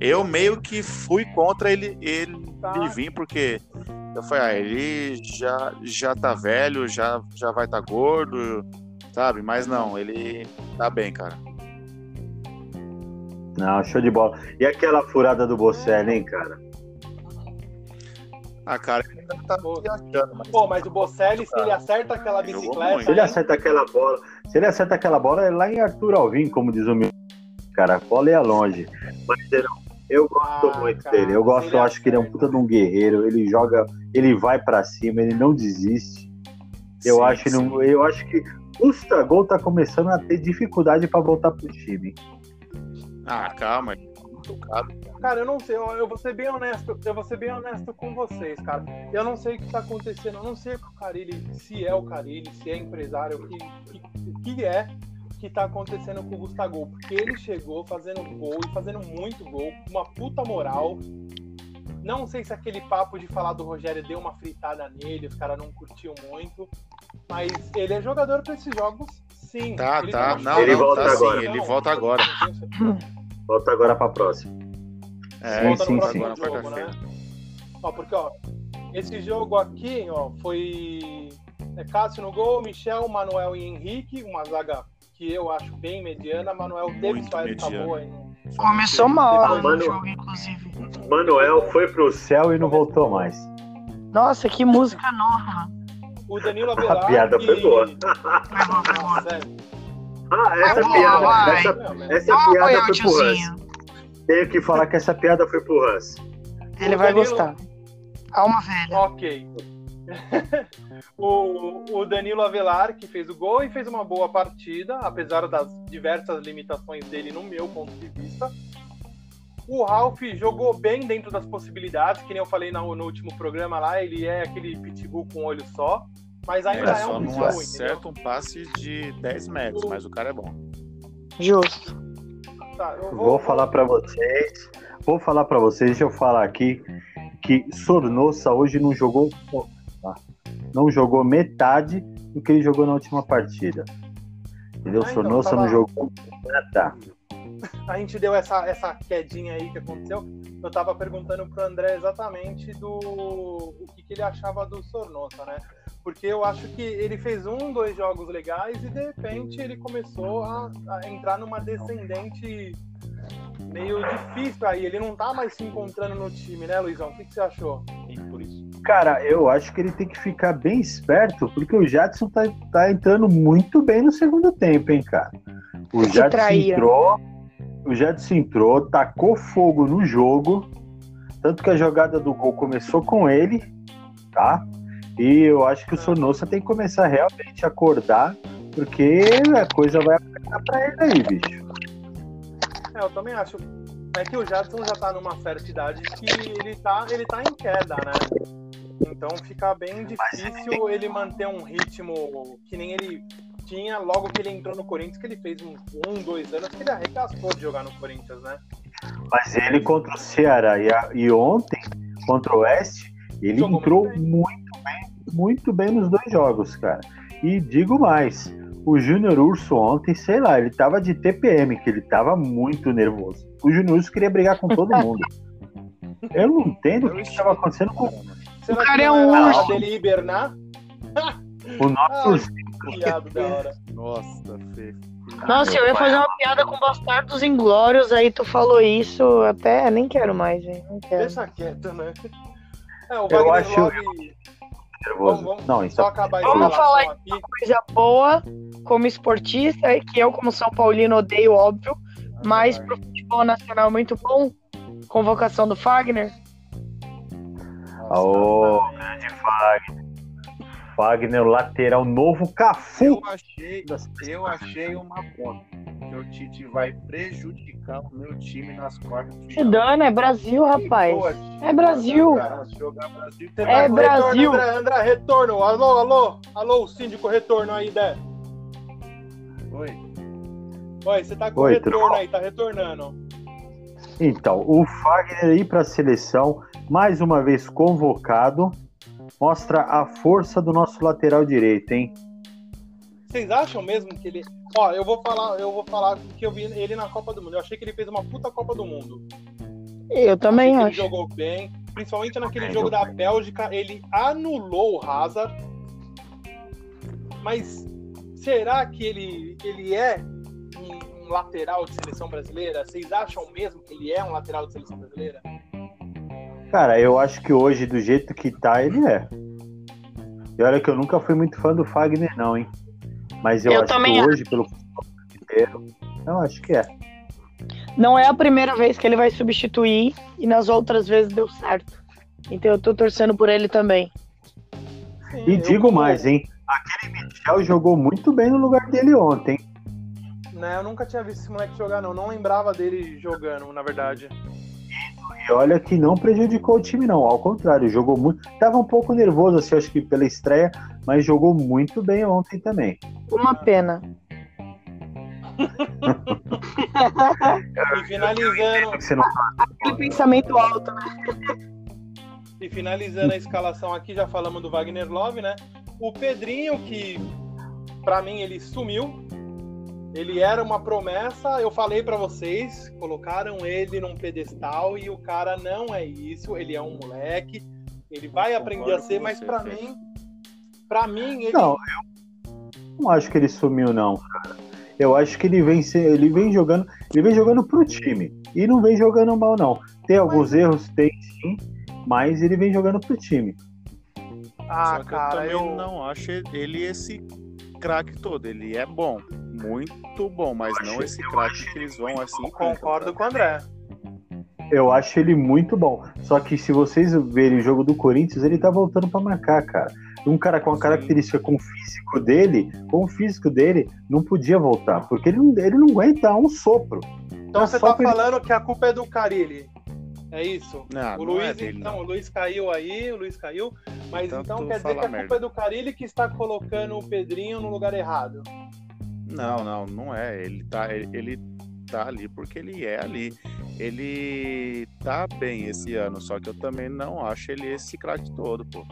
[SPEAKER 4] Eu meio que fui contra ele, ele,
[SPEAKER 2] Tá.
[SPEAKER 4] vir, porque eu falei, ah, ele já, já tá velho, já, já vai tá gordo, sabe? Mas não, ele tá bem, cara.
[SPEAKER 1] Não, show de bola. E aquela furada do Bocelli, hein, cara?
[SPEAKER 4] Ah, cara, ele ainda tá
[SPEAKER 2] Pô.
[SPEAKER 4] viajando, mas
[SPEAKER 2] Pô, mas o Bocelli, se ele acerta aquela bicicleta.
[SPEAKER 1] Se ele acerta aquela bola, se ele acerta aquela bola, é lá em Arthur Alvim, como diz o meu cara, a bola ia longe. Mas eu, eu gosto
[SPEAKER 2] Ah,
[SPEAKER 1] muito
[SPEAKER 2] cara,
[SPEAKER 1] dele. Eu gosto, eu acho que ele é um puta de um guerreiro. Ele joga, ele vai pra cima, ele não desiste. Eu
[SPEAKER 4] sim,
[SPEAKER 1] acho,
[SPEAKER 4] sim.
[SPEAKER 1] ele- eu acho que o Gol tá começando a ter dificuldade pra voltar pro time.
[SPEAKER 4] Ah, calma, tá.
[SPEAKER 2] Cara, eu não sei, eu, eu vou ser bem honesto, eu vou ser bem honesto com vocês, cara. Eu não sei o que tá acontecendo, eu não sei o Carilli, se é o Carilli, se é empresário, o que, que- que é que tá acontecendo com o Gustavo, porque ele chegou fazendo gol e fazendo muito gol, uma puta moral. Não sei se aquele papo de falar do Rogério deu uma fritada nele, os caras não curtiam muito, mas ele é jogador pra esses jogos, sim.
[SPEAKER 4] Tá,
[SPEAKER 2] Ele
[SPEAKER 4] tá,
[SPEAKER 2] machucado,
[SPEAKER 4] não,
[SPEAKER 1] Ele
[SPEAKER 4] não,
[SPEAKER 1] volta
[SPEAKER 4] tá
[SPEAKER 1] agora.
[SPEAKER 4] sim, ele
[SPEAKER 2] Não,
[SPEAKER 4] volta
[SPEAKER 2] não,
[SPEAKER 4] agora.
[SPEAKER 1] Volta agora pra próxima.
[SPEAKER 4] É,
[SPEAKER 1] Sim,
[SPEAKER 2] volta
[SPEAKER 1] sim, sim.
[SPEAKER 2] jogo, né? Ó, porque, ó, esse jogo aqui, ó, foi É Cássio no gol, Michel, Manuel e Henrique, uma zaga que eu acho bem mediana. Manuel teve
[SPEAKER 4] Muito
[SPEAKER 2] sua época boa. hein?
[SPEAKER 3] Começou mal
[SPEAKER 2] Mano-
[SPEAKER 3] no jogo, inclusive.
[SPEAKER 1] Manuel foi pro céu e não voltou mais.
[SPEAKER 3] Nossa, que música nova.
[SPEAKER 2] O Danilo Avelar.
[SPEAKER 1] piada
[SPEAKER 2] que-
[SPEAKER 1] foi boa.
[SPEAKER 2] É.
[SPEAKER 1] Ah, essa
[SPEAKER 3] Vai,
[SPEAKER 1] piada,
[SPEAKER 3] vai.
[SPEAKER 1] essa, essa piada foi pro Hans. Tenho que falar que essa piada foi pro Hans.
[SPEAKER 3] Ele
[SPEAKER 2] O
[SPEAKER 3] vai
[SPEAKER 2] Danilo-
[SPEAKER 3] gostar. Alma velha.
[SPEAKER 2] Ok. o, o Danilo Avelar, que fez o gol e fez uma boa partida, apesar das diversas limitações dele, no meu ponto de vista. O Ralf jogou bem dentro das possibilidades, que nem eu falei no, no último programa lá, ele é aquele pitbull com olho só, mas ainda é,
[SPEAKER 4] só
[SPEAKER 2] um
[SPEAKER 4] não
[SPEAKER 2] entendeu?
[SPEAKER 4] acerta um passe de 10 metros, mas o cara é bom.
[SPEAKER 3] Justo.
[SPEAKER 2] Tá, eu
[SPEAKER 1] Vou falar pra vocês. Vou falar pra vocês, deixa eu falar aqui que Sornossa hoje não jogou ah, não jogou metade do que ele jogou na última partida. Entendeu?
[SPEAKER 2] Ah, então,
[SPEAKER 1] Sornossa
[SPEAKER 2] tava-
[SPEAKER 1] não jogou nada.
[SPEAKER 2] a gente deu essa, essa quedinha aí que aconteceu. Eu tava perguntando pro André exatamente do o que, que ele achava do Sornosa, né? Porque eu acho que ele fez um, dois jogos legais e de repente ele começou a, a entrar numa descendente meio difícil aí. Ele não tá mais se encontrando no time, né, Luizão? O que, que você achou? por isso.
[SPEAKER 1] Cara, eu acho que ele tem que ficar bem esperto, porque o Jadson tá, tá entrando muito bem no segundo tempo, hein, cara. O Jadson
[SPEAKER 3] traía.
[SPEAKER 1] entrou, o Jadson entrou, tacou fogo no jogo, tanto que a jogada do gol começou com ele, tá? E eu acho que o Sonossa tem que começar realmente a acordar, porque a coisa vai apertar pra ele aí, bicho.
[SPEAKER 2] É, eu também acho. É que o Jadson já tá numa certa idade que ele tá, ele tá em queda, né? Então fica bem difícil ele manter um ritmo que nem ele tinha logo que ele entrou no Corinthians, que ele fez um, um dois anos que ele arregaçou de jogar no Corinthians, né?
[SPEAKER 1] Mas ele contra o Ceará e, a- e ontem, contra o Oeste, ele
[SPEAKER 2] Jogou
[SPEAKER 1] entrou
[SPEAKER 2] muito
[SPEAKER 1] muito bem. muito bem nos dois jogos, cara. E digo mais, o Júnior Urso ontem, sei lá, ele tava de TPM, que ele tava muito nervoso. O Júnior Urso queria brigar com todo mundo. Eu não entendo o que estava acontecendo com
[SPEAKER 2] Será
[SPEAKER 3] cara é um
[SPEAKER 2] era
[SPEAKER 3] urso.
[SPEAKER 2] Dele hibernar?
[SPEAKER 1] o nosso urso.
[SPEAKER 2] Piado da hora.
[SPEAKER 4] Nossa, Fê.
[SPEAKER 3] Nossa, eu ia fazer uma piada com Bastardos Inglórios, aí tu falou isso, até nem quero mais, hein? Não quero.
[SPEAKER 2] Deixa quieto, né? É, o
[SPEAKER 1] Eu
[SPEAKER 2] Wagner
[SPEAKER 1] acho-
[SPEAKER 2] Love,
[SPEAKER 1] nervoso.
[SPEAKER 2] Vamos- vamos
[SPEAKER 1] Não, isso
[SPEAKER 2] só acabar
[SPEAKER 3] Vamos falar
[SPEAKER 2] aqui.
[SPEAKER 3] Coisa boa, como esportista, é que eu, como São Paulino, odeio, óbvio, mas pro futebol nacional muito bom. Convocação do Fagner.
[SPEAKER 1] Ô, grande Fagner. Fagner, o lateral novo Cafu.
[SPEAKER 6] Eu achei, eu achei uma ponta. O Tite vai prejudicar o meu time nas quartas de
[SPEAKER 3] Se
[SPEAKER 6] final.
[SPEAKER 3] dana, é Brasil, rapaz.
[SPEAKER 6] Boa,
[SPEAKER 3] É Brasil.
[SPEAKER 6] jogar
[SPEAKER 3] É Brasil.
[SPEAKER 2] Retorno, André, André, retorno. Alô, alô. Alô, síndico, retorno aí, Dé.
[SPEAKER 6] Oi.
[SPEAKER 2] Oi, você tá com
[SPEAKER 1] Oi,
[SPEAKER 2] retorno aí, tá retornando.
[SPEAKER 1] Então, o Fagner ir para a seleção, mais uma vez convocado, mostra a força do nosso lateral direito, hein?
[SPEAKER 2] Vocês acham mesmo que ele. Ó, eu vou falar, eu vou falar que eu vi ele na Copa do Mundo. Eu achei que ele fez uma puta Copa do Mundo.
[SPEAKER 3] Eu também
[SPEAKER 2] Achei que
[SPEAKER 3] acho.
[SPEAKER 2] Ele jogou bem, principalmente naquele jogo da Bélgica, ele anulou o Hazard. Mas será que ele, ele é um, um lateral de seleção brasileira? Vocês acham mesmo que ele é um lateral de seleção brasileira?
[SPEAKER 1] Cara, eu acho que hoje, do jeito que tá, ele é. E olha que eu nunca fui muito fã do Fagner, não, hein? Mas eu,
[SPEAKER 3] Eu
[SPEAKER 1] acho
[SPEAKER 3] também
[SPEAKER 1] que
[SPEAKER 3] acho.
[SPEAKER 1] hoje, pelo futebol inteiro, eu acho que é.
[SPEAKER 3] Não é a primeira vez que ele vai substituir e nas outras vezes deu certo. Então eu tô torcendo por ele também.
[SPEAKER 2] Sim,
[SPEAKER 1] E digo mais, hein? Aquele Michel jogou muito bem no lugar dele ontem.
[SPEAKER 2] Né, eu nunca tinha visto esse moleque jogar, não. Não lembrava dele jogando, na verdade.
[SPEAKER 1] E olha que não prejudicou o time, não. Ao contrário, jogou muito. Tava um pouco nervoso, assim, acho que pela estreia, mas jogou muito bem ontem também.
[SPEAKER 3] Uma pena.
[SPEAKER 2] E finalizando,
[SPEAKER 1] Você não
[SPEAKER 3] Aquele pensamento alto, né?
[SPEAKER 2] e finalizando a escalação aqui, já falamos do Wagner Love, né? O Pedrinho, que pra mim ele sumiu. Ele era uma promessa, eu falei pra vocês, colocaram ele num pedestal e o cara não é isso, ele é um moleque, ele vai aprender a ser, mas
[SPEAKER 4] Fê.
[SPEAKER 2] mim, Pra mim, ele.
[SPEAKER 1] Não, eu não acho que ele sumiu, não, cara. Eu acho que ele vem, se- ele vem jogando, ele vem jogando pro time. E não vem jogando mal, não. Tem alguns erros, tem sim, mas ele vem jogando pro time.
[SPEAKER 2] ah,
[SPEAKER 4] Só que
[SPEAKER 2] cara,
[SPEAKER 4] eu também
[SPEAKER 2] eu.
[SPEAKER 4] não acho ele esse craque todo. Ele é bom, muito bom, mas não esse craque que eles vão assim.
[SPEAKER 2] Concordo com o André.
[SPEAKER 1] Eu acho ele muito bom. Só que se vocês verem o jogo do Corinthians, ele tá voltando pra marcar, cara. Um cara com a característica com o físico dele, com o físico dele, não podia voltar. Porque ele não, ele não aguenta um sopro.
[SPEAKER 2] Então
[SPEAKER 1] É
[SPEAKER 2] você tá
[SPEAKER 1] pra ele-
[SPEAKER 2] falando que a culpa é do Carilli. É isso?
[SPEAKER 4] Não,
[SPEAKER 2] o
[SPEAKER 4] não
[SPEAKER 2] Luiz,
[SPEAKER 4] é dele,
[SPEAKER 2] então,
[SPEAKER 4] não.
[SPEAKER 2] o Luiz caiu aí, o Luiz caiu. Mas
[SPEAKER 4] Então
[SPEAKER 2] então, quer dizer que a culpa
[SPEAKER 4] merda.
[SPEAKER 2] é do Carilli que está colocando o Pedrinho no lugar errado.
[SPEAKER 4] Não, não, não é. Ele tá, ele, ele tá ali porque ele é ali. Ele tá bem esse ano, só que eu também não acho ele esse craque todo, pô.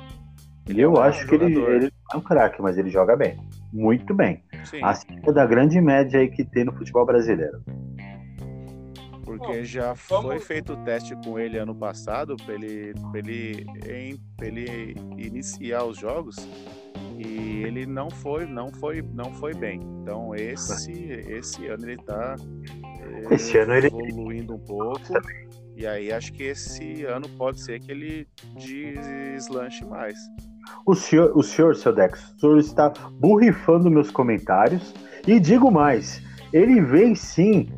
[SPEAKER 1] E eu
[SPEAKER 4] é
[SPEAKER 1] acho que ele, ele é um craque, mas ele joga bem. Muito bem.
[SPEAKER 4] Sim,
[SPEAKER 1] Acima da grande média aí que tem no futebol brasileiro.
[SPEAKER 4] Porque
[SPEAKER 2] Bom,
[SPEAKER 4] já
[SPEAKER 2] vamos-
[SPEAKER 4] foi feito o teste com ele ano passado pra ele, pra ele, em- ele iniciar os jogos e ele não foi, não foi, não foi bem. Então esse, esse ano ele tá eh,
[SPEAKER 1] Esse ano ele-
[SPEAKER 4] evoluindo um pouco. E aí acho que esse ano pode ser que ele deslanche mais.
[SPEAKER 1] O senhor, o senhor, seu Dex, o senhor está burrifando meus comentários. E digo mais, ele vem sim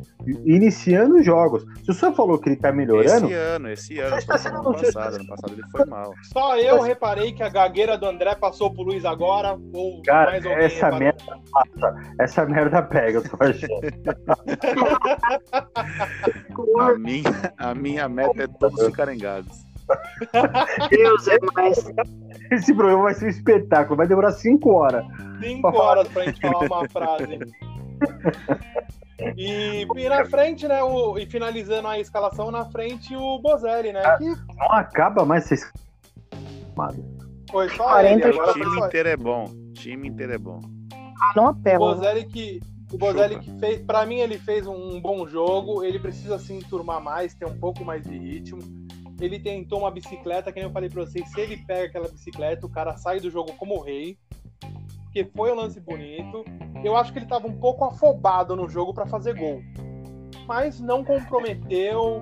[SPEAKER 1] iniciando jogos. Se o senhor falou que ele está melhorando,
[SPEAKER 4] Esse ano, esse ano,
[SPEAKER 1] Você está sendo-
[SPEAKER 4] ano passado, ano passado ele foi mal.
[SPEAKER 2] Só eu
[SPEAKER 1] Mas-
[SPEAKER 2] reparei que a gagueira do André passou pro Luiz agora. Ou
[SPEAKER 1] cara,
[SPEAKER 2] mais alguém
[SPEAKER 1] essa
[SPEAKER 2] reparou?
[SPEAKER 1] merda passa. Essa merda pega, eu tô achando.
[SPEAKER 4] A minha, a minha meta é todos ficarem gados.
[SPEAKER 3] Deus é mais.
[SPEAKER 1] Esse programa vai ser um espetáculo, vai demorar cinco horas.
[SPEAKER 2] Cinco horas pra gente falar uma frase. E, e na frente, né? O, e finalizando a escalação, na frente o Bozelli, né? Que
[SPEAKER 1] Não acaba mais essa
[SPEAKER 2] foi só
[SPEAKER 3] 40
[SPEAKER 2] ele.
[SPEAKER 4] O time
[SPEAKER 2] só
[SPEAKER 4] inteiro é bom. O time inteiro é bom.
[SPEAKER 3] Ah, não
[SPEAKER 2] O
[SPEAKER 3] apela.
[SPEAKER 2] Bozelli que. O Bozelli que fez, pra mim, ele fez um bom jogo. Ele precisa se enturmar mais, ter um pouco mais de ritmo. Ele tentou uma bicicleta, que nem eu falei pra vocês. Se ele pega aquela bicicleta, o cara sai do jogo como rei. Porque foi um lance bonito. Eu acho que ele tava um pouco afobado no jogo pra fazer gol. Mas não comprometeu.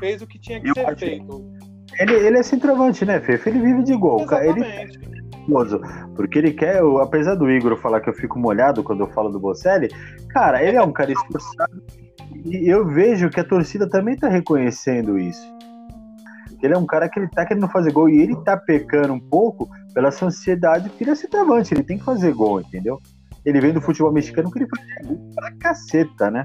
[SPEAKER 2] Fez o que tinha que
[SPEAKER 1] Eu
[SPEAKER 2] ser feito.
[SPEAKER 1] Ele, ele é centroavante, né, Fefe? Ele vive de gol. Ele
[SPEAKER 2] Exatamente.
[SPEAKER 1] famoso, porque ele quer, eu- apesar do Igor falar que eu fico molhado quando eu falo do Bocelli, cara, ele é um cara esforçado e eu vejo que a torcida também tá reconhecendo isso. Ele é um cara que ele tá querendo fazer gol e ele tá pecando um pouco pela essa ansiedade, porque ele é centroavante, ele tem que fazer gol, entendeu? Ele vem do futebol mexicano que ele faz gol pra caceta, né?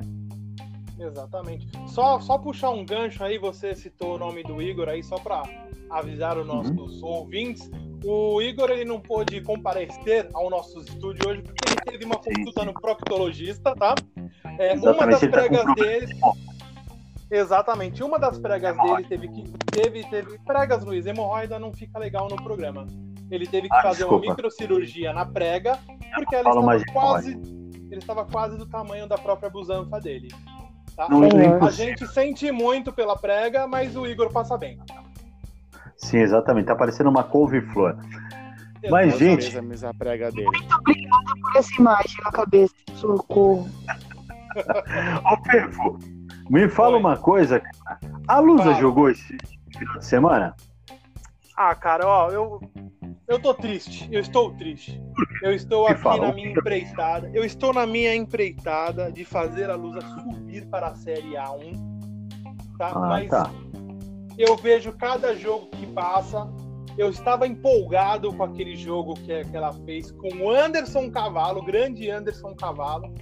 [SPEAKER 2] Exatamente. Só, só puxar um gancho aí, você citou o nome do Igor aí, só para avisar os nossos ouvintes. O Igor ele não pôde comparecer ao nosso estúdio hoje porque ele teve uma consulta no proctologista, tá? É, uma das
[SPEAKER 1] tá
[SPEAKER 2] pregas dele. Exatamente, uma das pregas dele teve que. Teve, teve. Pregas, Luiz, hemorroida não fica legal no programa. Ele teve que
[SPEAKER 1] Ah,
[SPEAKER 2] fazer
[SPEAKER 1] desculpa.
[SPEAKER 2] uma microcirurgia na prega, porque ela estava quase. Ele estava quase do tamanho da própria busanfa dele. Tá?
[SPEAKER 1] Não, é
[SPEAKER 2] A gente sente muito pela prega, mas o Igor passa bem.
[SPEAKER 1] Sim, exatamente, tá parecendo uma couve-flor. Mas, gente-
[SPEAKER 4] a prega dele.
[SPEAKER 3] Por essa imagem na cabeça. Socorro.
[SPEAKER 1] Ô, Perfo, me fala
[SPEAKER 2] Oi.
[SPEAKER 1] uma coisa, cara. A Lusa
[SPEAKER 2] Fala.
[SPEAKER 1] jogou esse final de semana?
[SPEAKER 2] Ah, cara, ó, eu, eu tô triste. Eu estou triste. Eu estou aqui
[SPEAKER 1] fala?
[SPEAKER 2] na minha empreitada. Eu estou na minha empreitada de fazer a Lusa subir para a Série A1. Tá?
[SPEAKER 1] Ah,
[SPEAKER 2] Mas
[SPEAKER 1] tá.
[SPEAKER 2] eu vejo cada jogo que passa. Eu estava empolgado com aquele jogo que, que ela fez com o Anderson Cavalo, o grande Anderson Cavalo.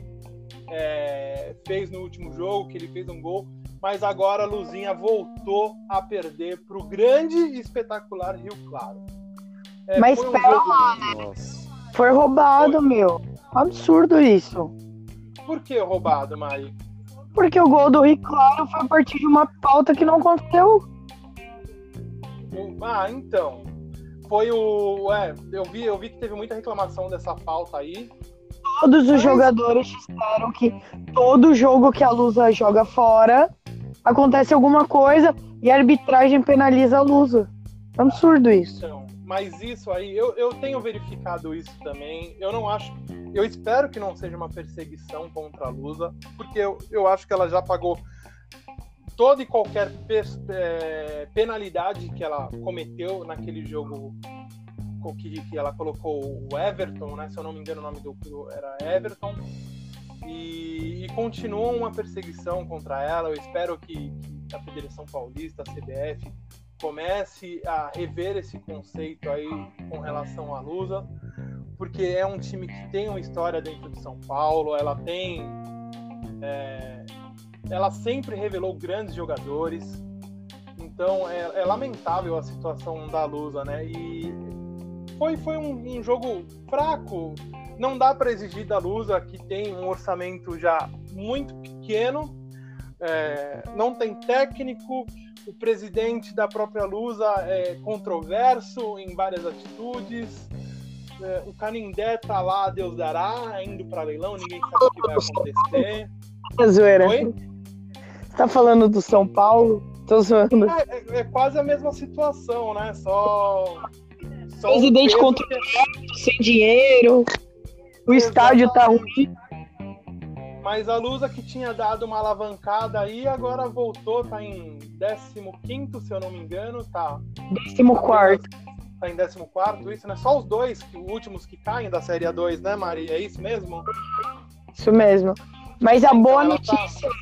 [SPEAKER 2] É, fez no último jogo, que ele fez um gol. Mas agora a Luzinha voltou a perder para o grande e espetacular Rio Claro. É,
[SPEAKER 3] Mas
[SPEAKER 2] foi um
[SPEAKER 3] pera
[SPEAKER 2] jogo-
[SPEAKER 4] Nossa.
[SPEAKER 3] Foi roubado, meu. Absurdo isso.
[SPEAKER 2] Por que roubado, Mari?
[SPEAKER 3] Porque o gol do Rio Claro foi a partir de uma pauta que não aconteceu.
[SPEAKER 2] O- Ah, então. Foi o. É, eu vi, eu vi que teve muita reclamação dessa falta aí.
[SPEAKER 3] Todos os
[SPEAKER 2] Mas-
[SPEAKER 3] jogadores disseram que todo jogo que a Lusa joga fora acontece alguma coisa e a arbitragem penaliza a Lusa. É absurdo isso.
[SPEAKER 2] Então, Mas isso aí, eu, eu tenho verificado isso também. Eu não acho. Eu espero que não seja uma perseguição contra a Lusa, porque eu, eu acho que ela já pagou toda e qualquer é, penalidade que ela cometeu naquele jogo que, que ela colocou o Everton, né? Se eu não me engano, o nome do era Everton. E, e continua uma perseguição contra ela. Eu espero que, que a Federação Paulista, a CBF, comece a rever esse conceito aí com relação à Lusa, porque é um time que tem uma história dentro de São Paulo, ela tem. É, ela sempre revelou grandes jogadores, então é, é, lamentável a situação da Lusa, né? E foi, foi um, um jogo fraco. Não dá para exigir da Lusa, que tem um orçamento já muito pequeno, é, não tem técnico, o presidente da própria Lusa é controverso em várias atitudes. É, o Canindé tá lá, Deus dará, indo para leilão, ninguém sabe o que vai acontecer.
[SPEAKER 3] É zoeira. Oi? Você tá falando do São Paulo? Tô zoando.
[SPEAKER 2] É, é, é quase a mesma situação, né? Só.
[SPEAKER 3] Só presidente controlado, que... sem dinheiro, o Exatamente. estádio tá ruim.
[SPEAKER 2] Mas a Lusa que tinha dado uma alavancada aí, agora voltou, tá em 15, se eu não me engano, tá.
[SPEAKER 3] 14.
[SPEAKER 2] Tá em 14, isso, né? Só os dois que, últimos que caem da Série A2, né, Mari? É isso mesmo?
[SPEAKER 3] Isso mesmo. Mas a então, boa tá notícia tá...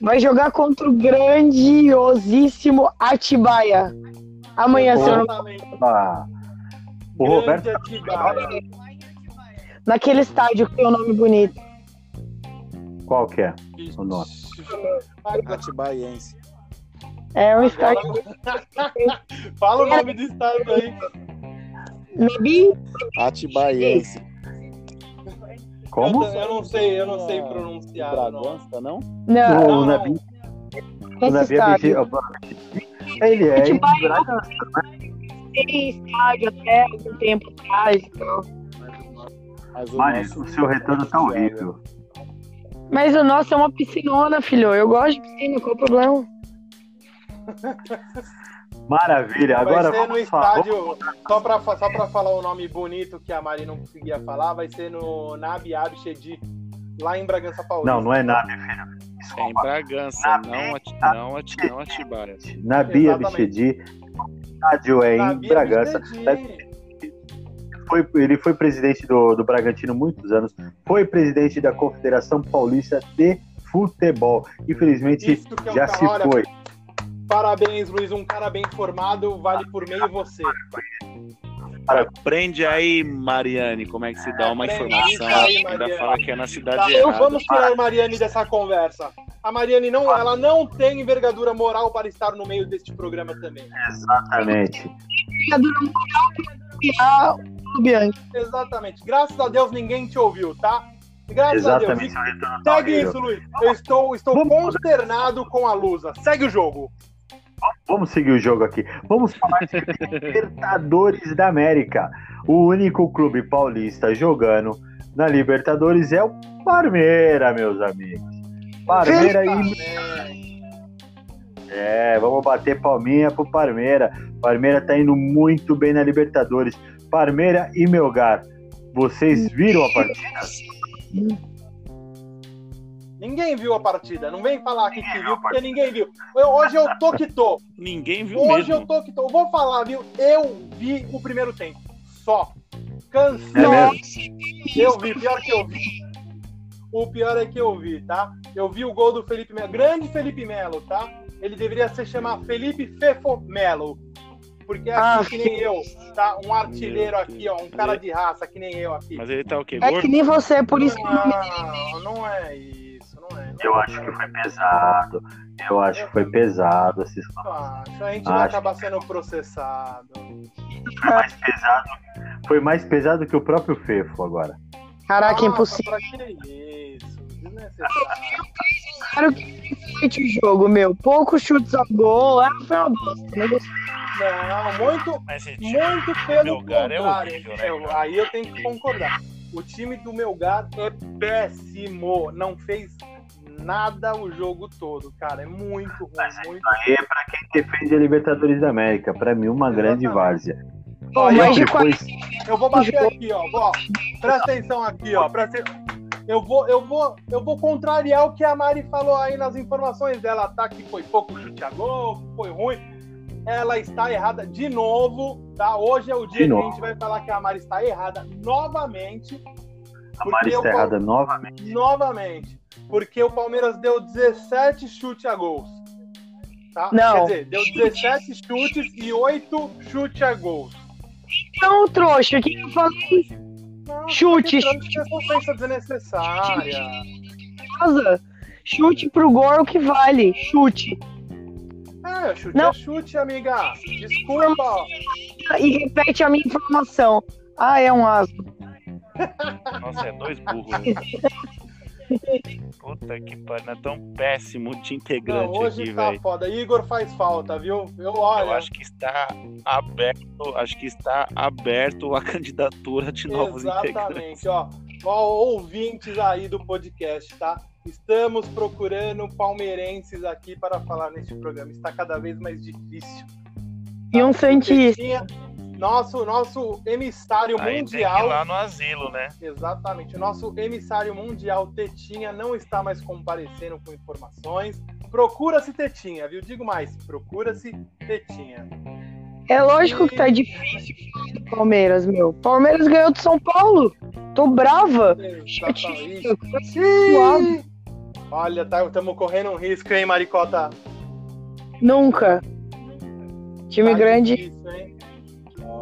[SPEAKER 3] vai jogar contra o grandiosíssimo Atibaia. Amanhã, se eu não...
[SPEAKER 1] O Roberto.
[SPEAKER 3] Naquele estádio que tem um nome bonito.
[SPEAKER 1] Qual que é o nome?
[SPEAKER 6] Atibaiense.
[SPEAKER 3] É um estádio.
[SPEAKER 2] Fala o nome do estádio aí.
[SPEAKER 3] Nabi?
[SPEAKER 6] Atibaiense.
[SPEAKER 1] Como?
[SPEAKER 2] Eu, não sei, eu não sei pronunciar.
[SPEAKER 6] Bragança, não?
[SPEAKER 3] Não.
[SPEAKER 1] O Nabi. O Nabi é Ele é em
[SPEAKER 3] Bragança, né? Tem estádio até algum tempo atrás.
[SPEAKER 1] Mas o, Mas o seu retorno tá horrível.
[SPEAKER 3] Mas o nosso é uma piscinona, filho. Eu gosto de piscina, qual o problema?
[SPEAKER 1] Maravilha, agora
[SPEAKER 2] vai ser no estádio, só para só pra falar o nome bonito que a Mari não conseguia falar, vai ser no Nabi Abchedi, lá em Bragança Paulista.
[SPEAKER 1] Não, não é Nabi, filho.
[SPEAKER 6] É em Bragança, Nabi, não, ati, não, ati, não Atibaia.
[SPEAKER 1] Nabi Abchedi, estádio é em Bragança. Foi, ele foi presidente do, do Bragantino muitos anos, foi presidente da Confederação Paulista de Futebol. Infelizmente, é já se olha, foi.
[SPEAKER 2] Parabéns, Luiz. Um cara bem formado vale por meio você.
[SPEAKER 4] Aprende aí, Mariane, como é que se dá uma informação. Aí, ainda fala que é na cidade tá, errada.
[SPEAKER 2] Vamos tirar a Mariane dessa conversa. A Mariane não, ela não tem envergadura moral para estar no meio deste programa também.
[SPEAKER 1] Exatamente.
[SPEAKER 3] Envergadura moral para
[SPEAKER 2] Bianchi. Exatamente. Graças a Deus ninguém te ouviu, tá? Graças Exatamente. a Deus. Segue isso, Luiz. Eu estou, estou consternado com a Lusa. Segue o jogo.
[SPEAKER 1] Vamos seguir o jogo aqui. Vamos falar de Libertadores da América. O único clube paulista jogando na Libertadores é o Parmeira, meus amigos. Parmeira e. É, vamos bater palminha pro Parmeira. Parmeira tá indo muito bem na Libertadores. Parmeira e Melgar. Vocês viram a partida?
[SPEAKER 2] Ninguém viu a partida. Não vem falar aqui que viu, porque ninguém viu. Eu, hoje eu tô que tô.
[SPEAKER 4] Ninguém viu
[SPEAKER 2] hoje
[SPEAKER 4] mesmo.
[SPEAKER 2] eu tô que tô. Eu vou falar, viu? Eu vi o primeiro tempo. Só. Cansei. É eu vi, pior que eu vi. O pior é que eu vi, tá? Eu vi o gol do Felipe Melo. Grande Felipe Melo, tá? Ele deveria se chamar Felipe Fefo Melo porque é assim ah, que nem eu, tá? Um artilheiro aqui, ó, um cara de raça que nem eu aqui.
[SPEAKER 4] Mas ele tá o quê?
[SPEAKER 3] É que nem você, por isso que
[SPEAKER 2] não, não é isso, é.
[SPEAKER 1] Eu acho que foi pesado. Eu acho que foi pesado esses
[SPEAKER 2] Acho, a gente acho vai acabar sendo processado.
[SPEAKER 1] Foi mais pesado. Foi mais pesado que o próprio Fefo agora.
[SPEAKER 3] Caraca, ah, impossível.
[SPEAKER 2] Pra que isso?
[SPEAKER 3] Claro que o jogo, meu. Poucos chutes ao gol. Ah, foi uma bosta. Não
[SPEAKER 2] muito, Mas, gente, muito pelo é contrário. É horrível, né, eu, aí eu tenho que concordar. O time do Melgar é péssimo. Não fez nada o jogo todo, cara. É muito ruim. Mas muito
[SPEAKER 1] aí é pra quem defende a Libertadores da América. Pra mim, uma grande várzea.
[SPEAKER 3] Pô,
[SPEAKER 2] Ó,
[SPEAKER 3] mais de
[SPEAKER 1] Sempre
[SPEAKER 3] 40
[SPEAKER 1] foi
[SPEAKER 2] Eu vou bater aqui, ó. ó. Presta atenção aqui, ó. Presta... Eu vou, eu vou, eu vou contrariar o que a Mari falou aí nas informações dela, tá? Que foi pouco chute a gol, foi ruim. Ela está errada de novo, tá? Hoje é o dia que a gente vai falar que a Mari está errada novamente.
[SPEAKER 1] A Mari está errada novamente.
[SPEAKER 2] Novamente. Porque o Palmeiras deu 17 chutes a gols. Tá?
[SPEAKER 3] Não.
[SPEAKER 2] Quer dizer, deu 17 chutes e 8 chutes a gols.
[SPEAKER 3] Não, trouxa, o que eu falei?
[SPEAKER 2] Não,
[SPEAKER 3] Chute,
[SPEAKER 2] entrando com ofensa desnecessária.
[SPEAKER 3] Casa. Chute pro gol é o que vale. Chute.
[SPEAKER 2] É, chute
[SPEAKER 3] Não.
[SPEAKER 2] é chute, amiga. Desculpa.
[SPEAKER 3] E repete a minha informação. Ah, é um asa.
[SPEAKER 4] Nossa, é dois burros. Puta que pariu, não é tão péssimo de
[SPEAKER 2] Não,
[SPEAKER 4] integrante
[SPEAKER 2] hoje
[SPEAKER 4] aqui,
[SPEAKER 2] tá
[SPEAKER 4] velho.
[SPEAKER 2] foda. Igor faz falta, viu? Eu olho.
[SPEAKER 4] Eu acho que está aberto, acho que está aberto a candidatura de novos integrantes.
[SPEAKER 2] Exatamente, ó. Ó, ouvintes aí do podcast, tá? Estamos procurando palmeirenses aqui para falar neste programa. Está cada vez mais difícil.
[SPEAKER 3] E um Santista.
[SPEAKER 2] Tetinha, Nosso, nosso emissário
[SPEAKER 4] Aí tem que ir
[SPEAKER 2] mundial.
[SPEAKER 4] lá no asilo, né?
[SPEAKER 2] Exatamente. O nosso emissário mundial Tetinha não está mais comparecendo com informações. Procura-se Tetinha, viu? Digo mais, procura-se Tetinha.
[SPEAKER 3] É lógico que tá difícil falar do Palmeiras, meu. Palmeiras ganhou do São Paulo. Tô brava.
[SPEAKER 2] Exatamente. Olha, tá, estamos correndo um risco, hein, Maricota?
[SPEAKER 3] Nunca. Time
[SPEAKER 2] Tá
[SPEAKER 3] grande.
[SPEAKER 2] difícil,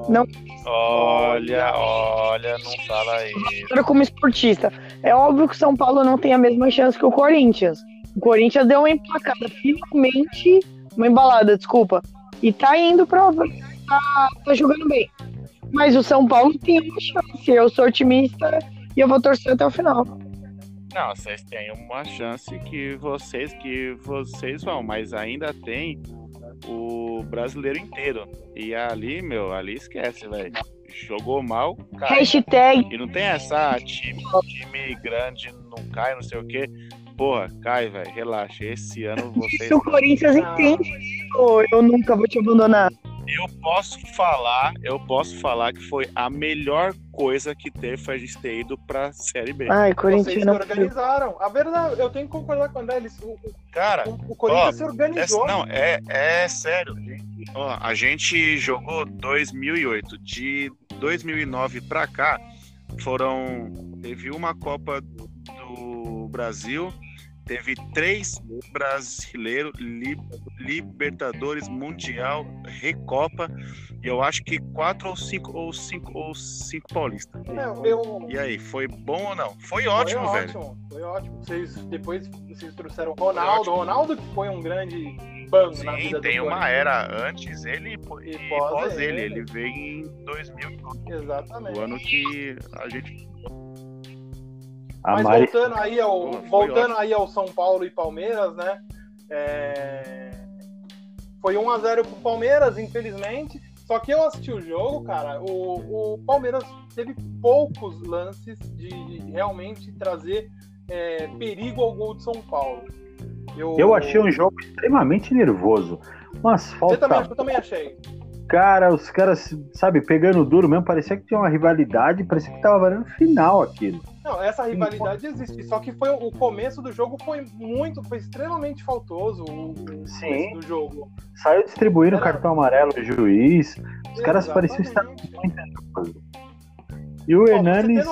[SPEAKER 2] hein?
[SPEAKER 4] Olha, olha, não fala isso.
[SPEAKER 3] Como esportista. É óbvio que o São Paulo não tem a mesma chance que o Corinthians. O Corinthians deu uma emplacada, finalmente. Uma embalada, desculpa. E tá indo pra. Tá, tá jogando bem. Mas o São Paulo tem uma chance. Eu sou otimista e eu vou torcer até o final.
[SPEAKER 4] Não, vocês têm uma chance que vocês que vocês vão, mas ainda tem o brasileiro inteiro. E ali, meu, ali esquece, velho. Jogou mal, cai.
[SPEAKER 3] Hashtag
[SPEAKER 4] E não tem essa ah, time, time grande não cai, não sei o quê. Porra, cai, velho. Relaxa. Esse ano vocês.
[SPEAKER 3] se o Corinthians entende, eu, eu nunca vou te abandonar.
[SPEAKER 4] Eu posso falar, eu posso falar que foi a melhor coisa que teve foi a gente ter ido pra Série B.
[SPEAKER 3] Ai,
[SPEAKER 2] Vocês
[SPEAKER 3] Corinthians
[SPEAKER 2] se
[SPEAKER 3] não.
[SPEAKER 2] organizaram. A verdade, eu tenho que concordar com o André. Eles, o, o-
[SPEAKER 4] Cara,
[SPEAKER 2] o Corinthians
[SPEAKER 4] ó,
[SPEAKER 2] se
[SPEAKER 4] É,
[SPEAKER 2] organizou.
[SPEAKER 4] não, é, é sério. Ó, a gente jogou 2008. De 2009 pra cá, foram. Teve uma Copa do Brasil, teve três brasileiros, li- Libertadores, Mundial, Recopa, e eu acho que quatro ou cinco ou cinco ou cinco paulistas.
[SPEAKER 2] Não, eu,
[SPEAKER 4] E aí, foi bom ou não? Foi
[SPEAKER 2] foi
[SPEAKER 4] ótimo, velho.
[SPEAKER 2] ótimo, Foi ótimo. Vocês, depois vocês trouxeram o Ronaldo. Ronaldo que foi um grande banco na
[SPEAKER 4] Sim,
[SPEAKER 2] vida
[SPEAKER 4] tem uma era antes ele e,
[SPEAKER 2] E
[SPEAKER 4] pós,
[SPEAKER 2] pós
[SPEAKER 4] ele.
[SPEAKER 2] ele.
[SPEAKER 4] Ele veio em 2000,
[SPEAKER 2] Exatamente.
[SPEAKER 4] o ano que a gente.
[SPEAKER 1] A
[SPEAKER 2] Mas
[SPEAKER 1] Mari
[SPEAKER 2] voltando aí ao
[SPEAKER 4] foi
[SPEAKER 2] voltando aí ao São Paulo e Palmeiras, né? É, Foi 1 a 0 pro Palmeiras, infelizmente. Só que eu assisti o jogo, cara. O, o Palmeiras teve poucos lances de, realmente trazer é, perigo ao gol de São Paulo.
[SPEAKER 1] Eu achei um jogo extremamente nervoso. Umas
[SPEAKER 2] Você
[SPEAKER 1] faltas.
[SPEAKER 2] também, eu também achei.
[SPEAKER 1] Cara, os caras, sabe, pegando duro mesmo, parecia que tinha uma rivalidade, parecia que tava valendo final aquilo.
[SPEAKER 2] Não, essa rivalidade existe. Só que foi o começo do jogo foi muito, foi extremamente faltoso o, o
[SPEAKER 1] Sim.
[SPEAKER 2] começo do jogo.
[SPEAKER 1] Saiu distribuindo
[SPEAKER 2] Era-
[SPEAKER 1] cartão amarelo o juiz. Os caras pareciam estar
[SPEAKER 2] Exatamente.
[SPEAKER 1] muito. E o
[SPEAKER 2] Pô,
[SPEAKER 1] Hernanes,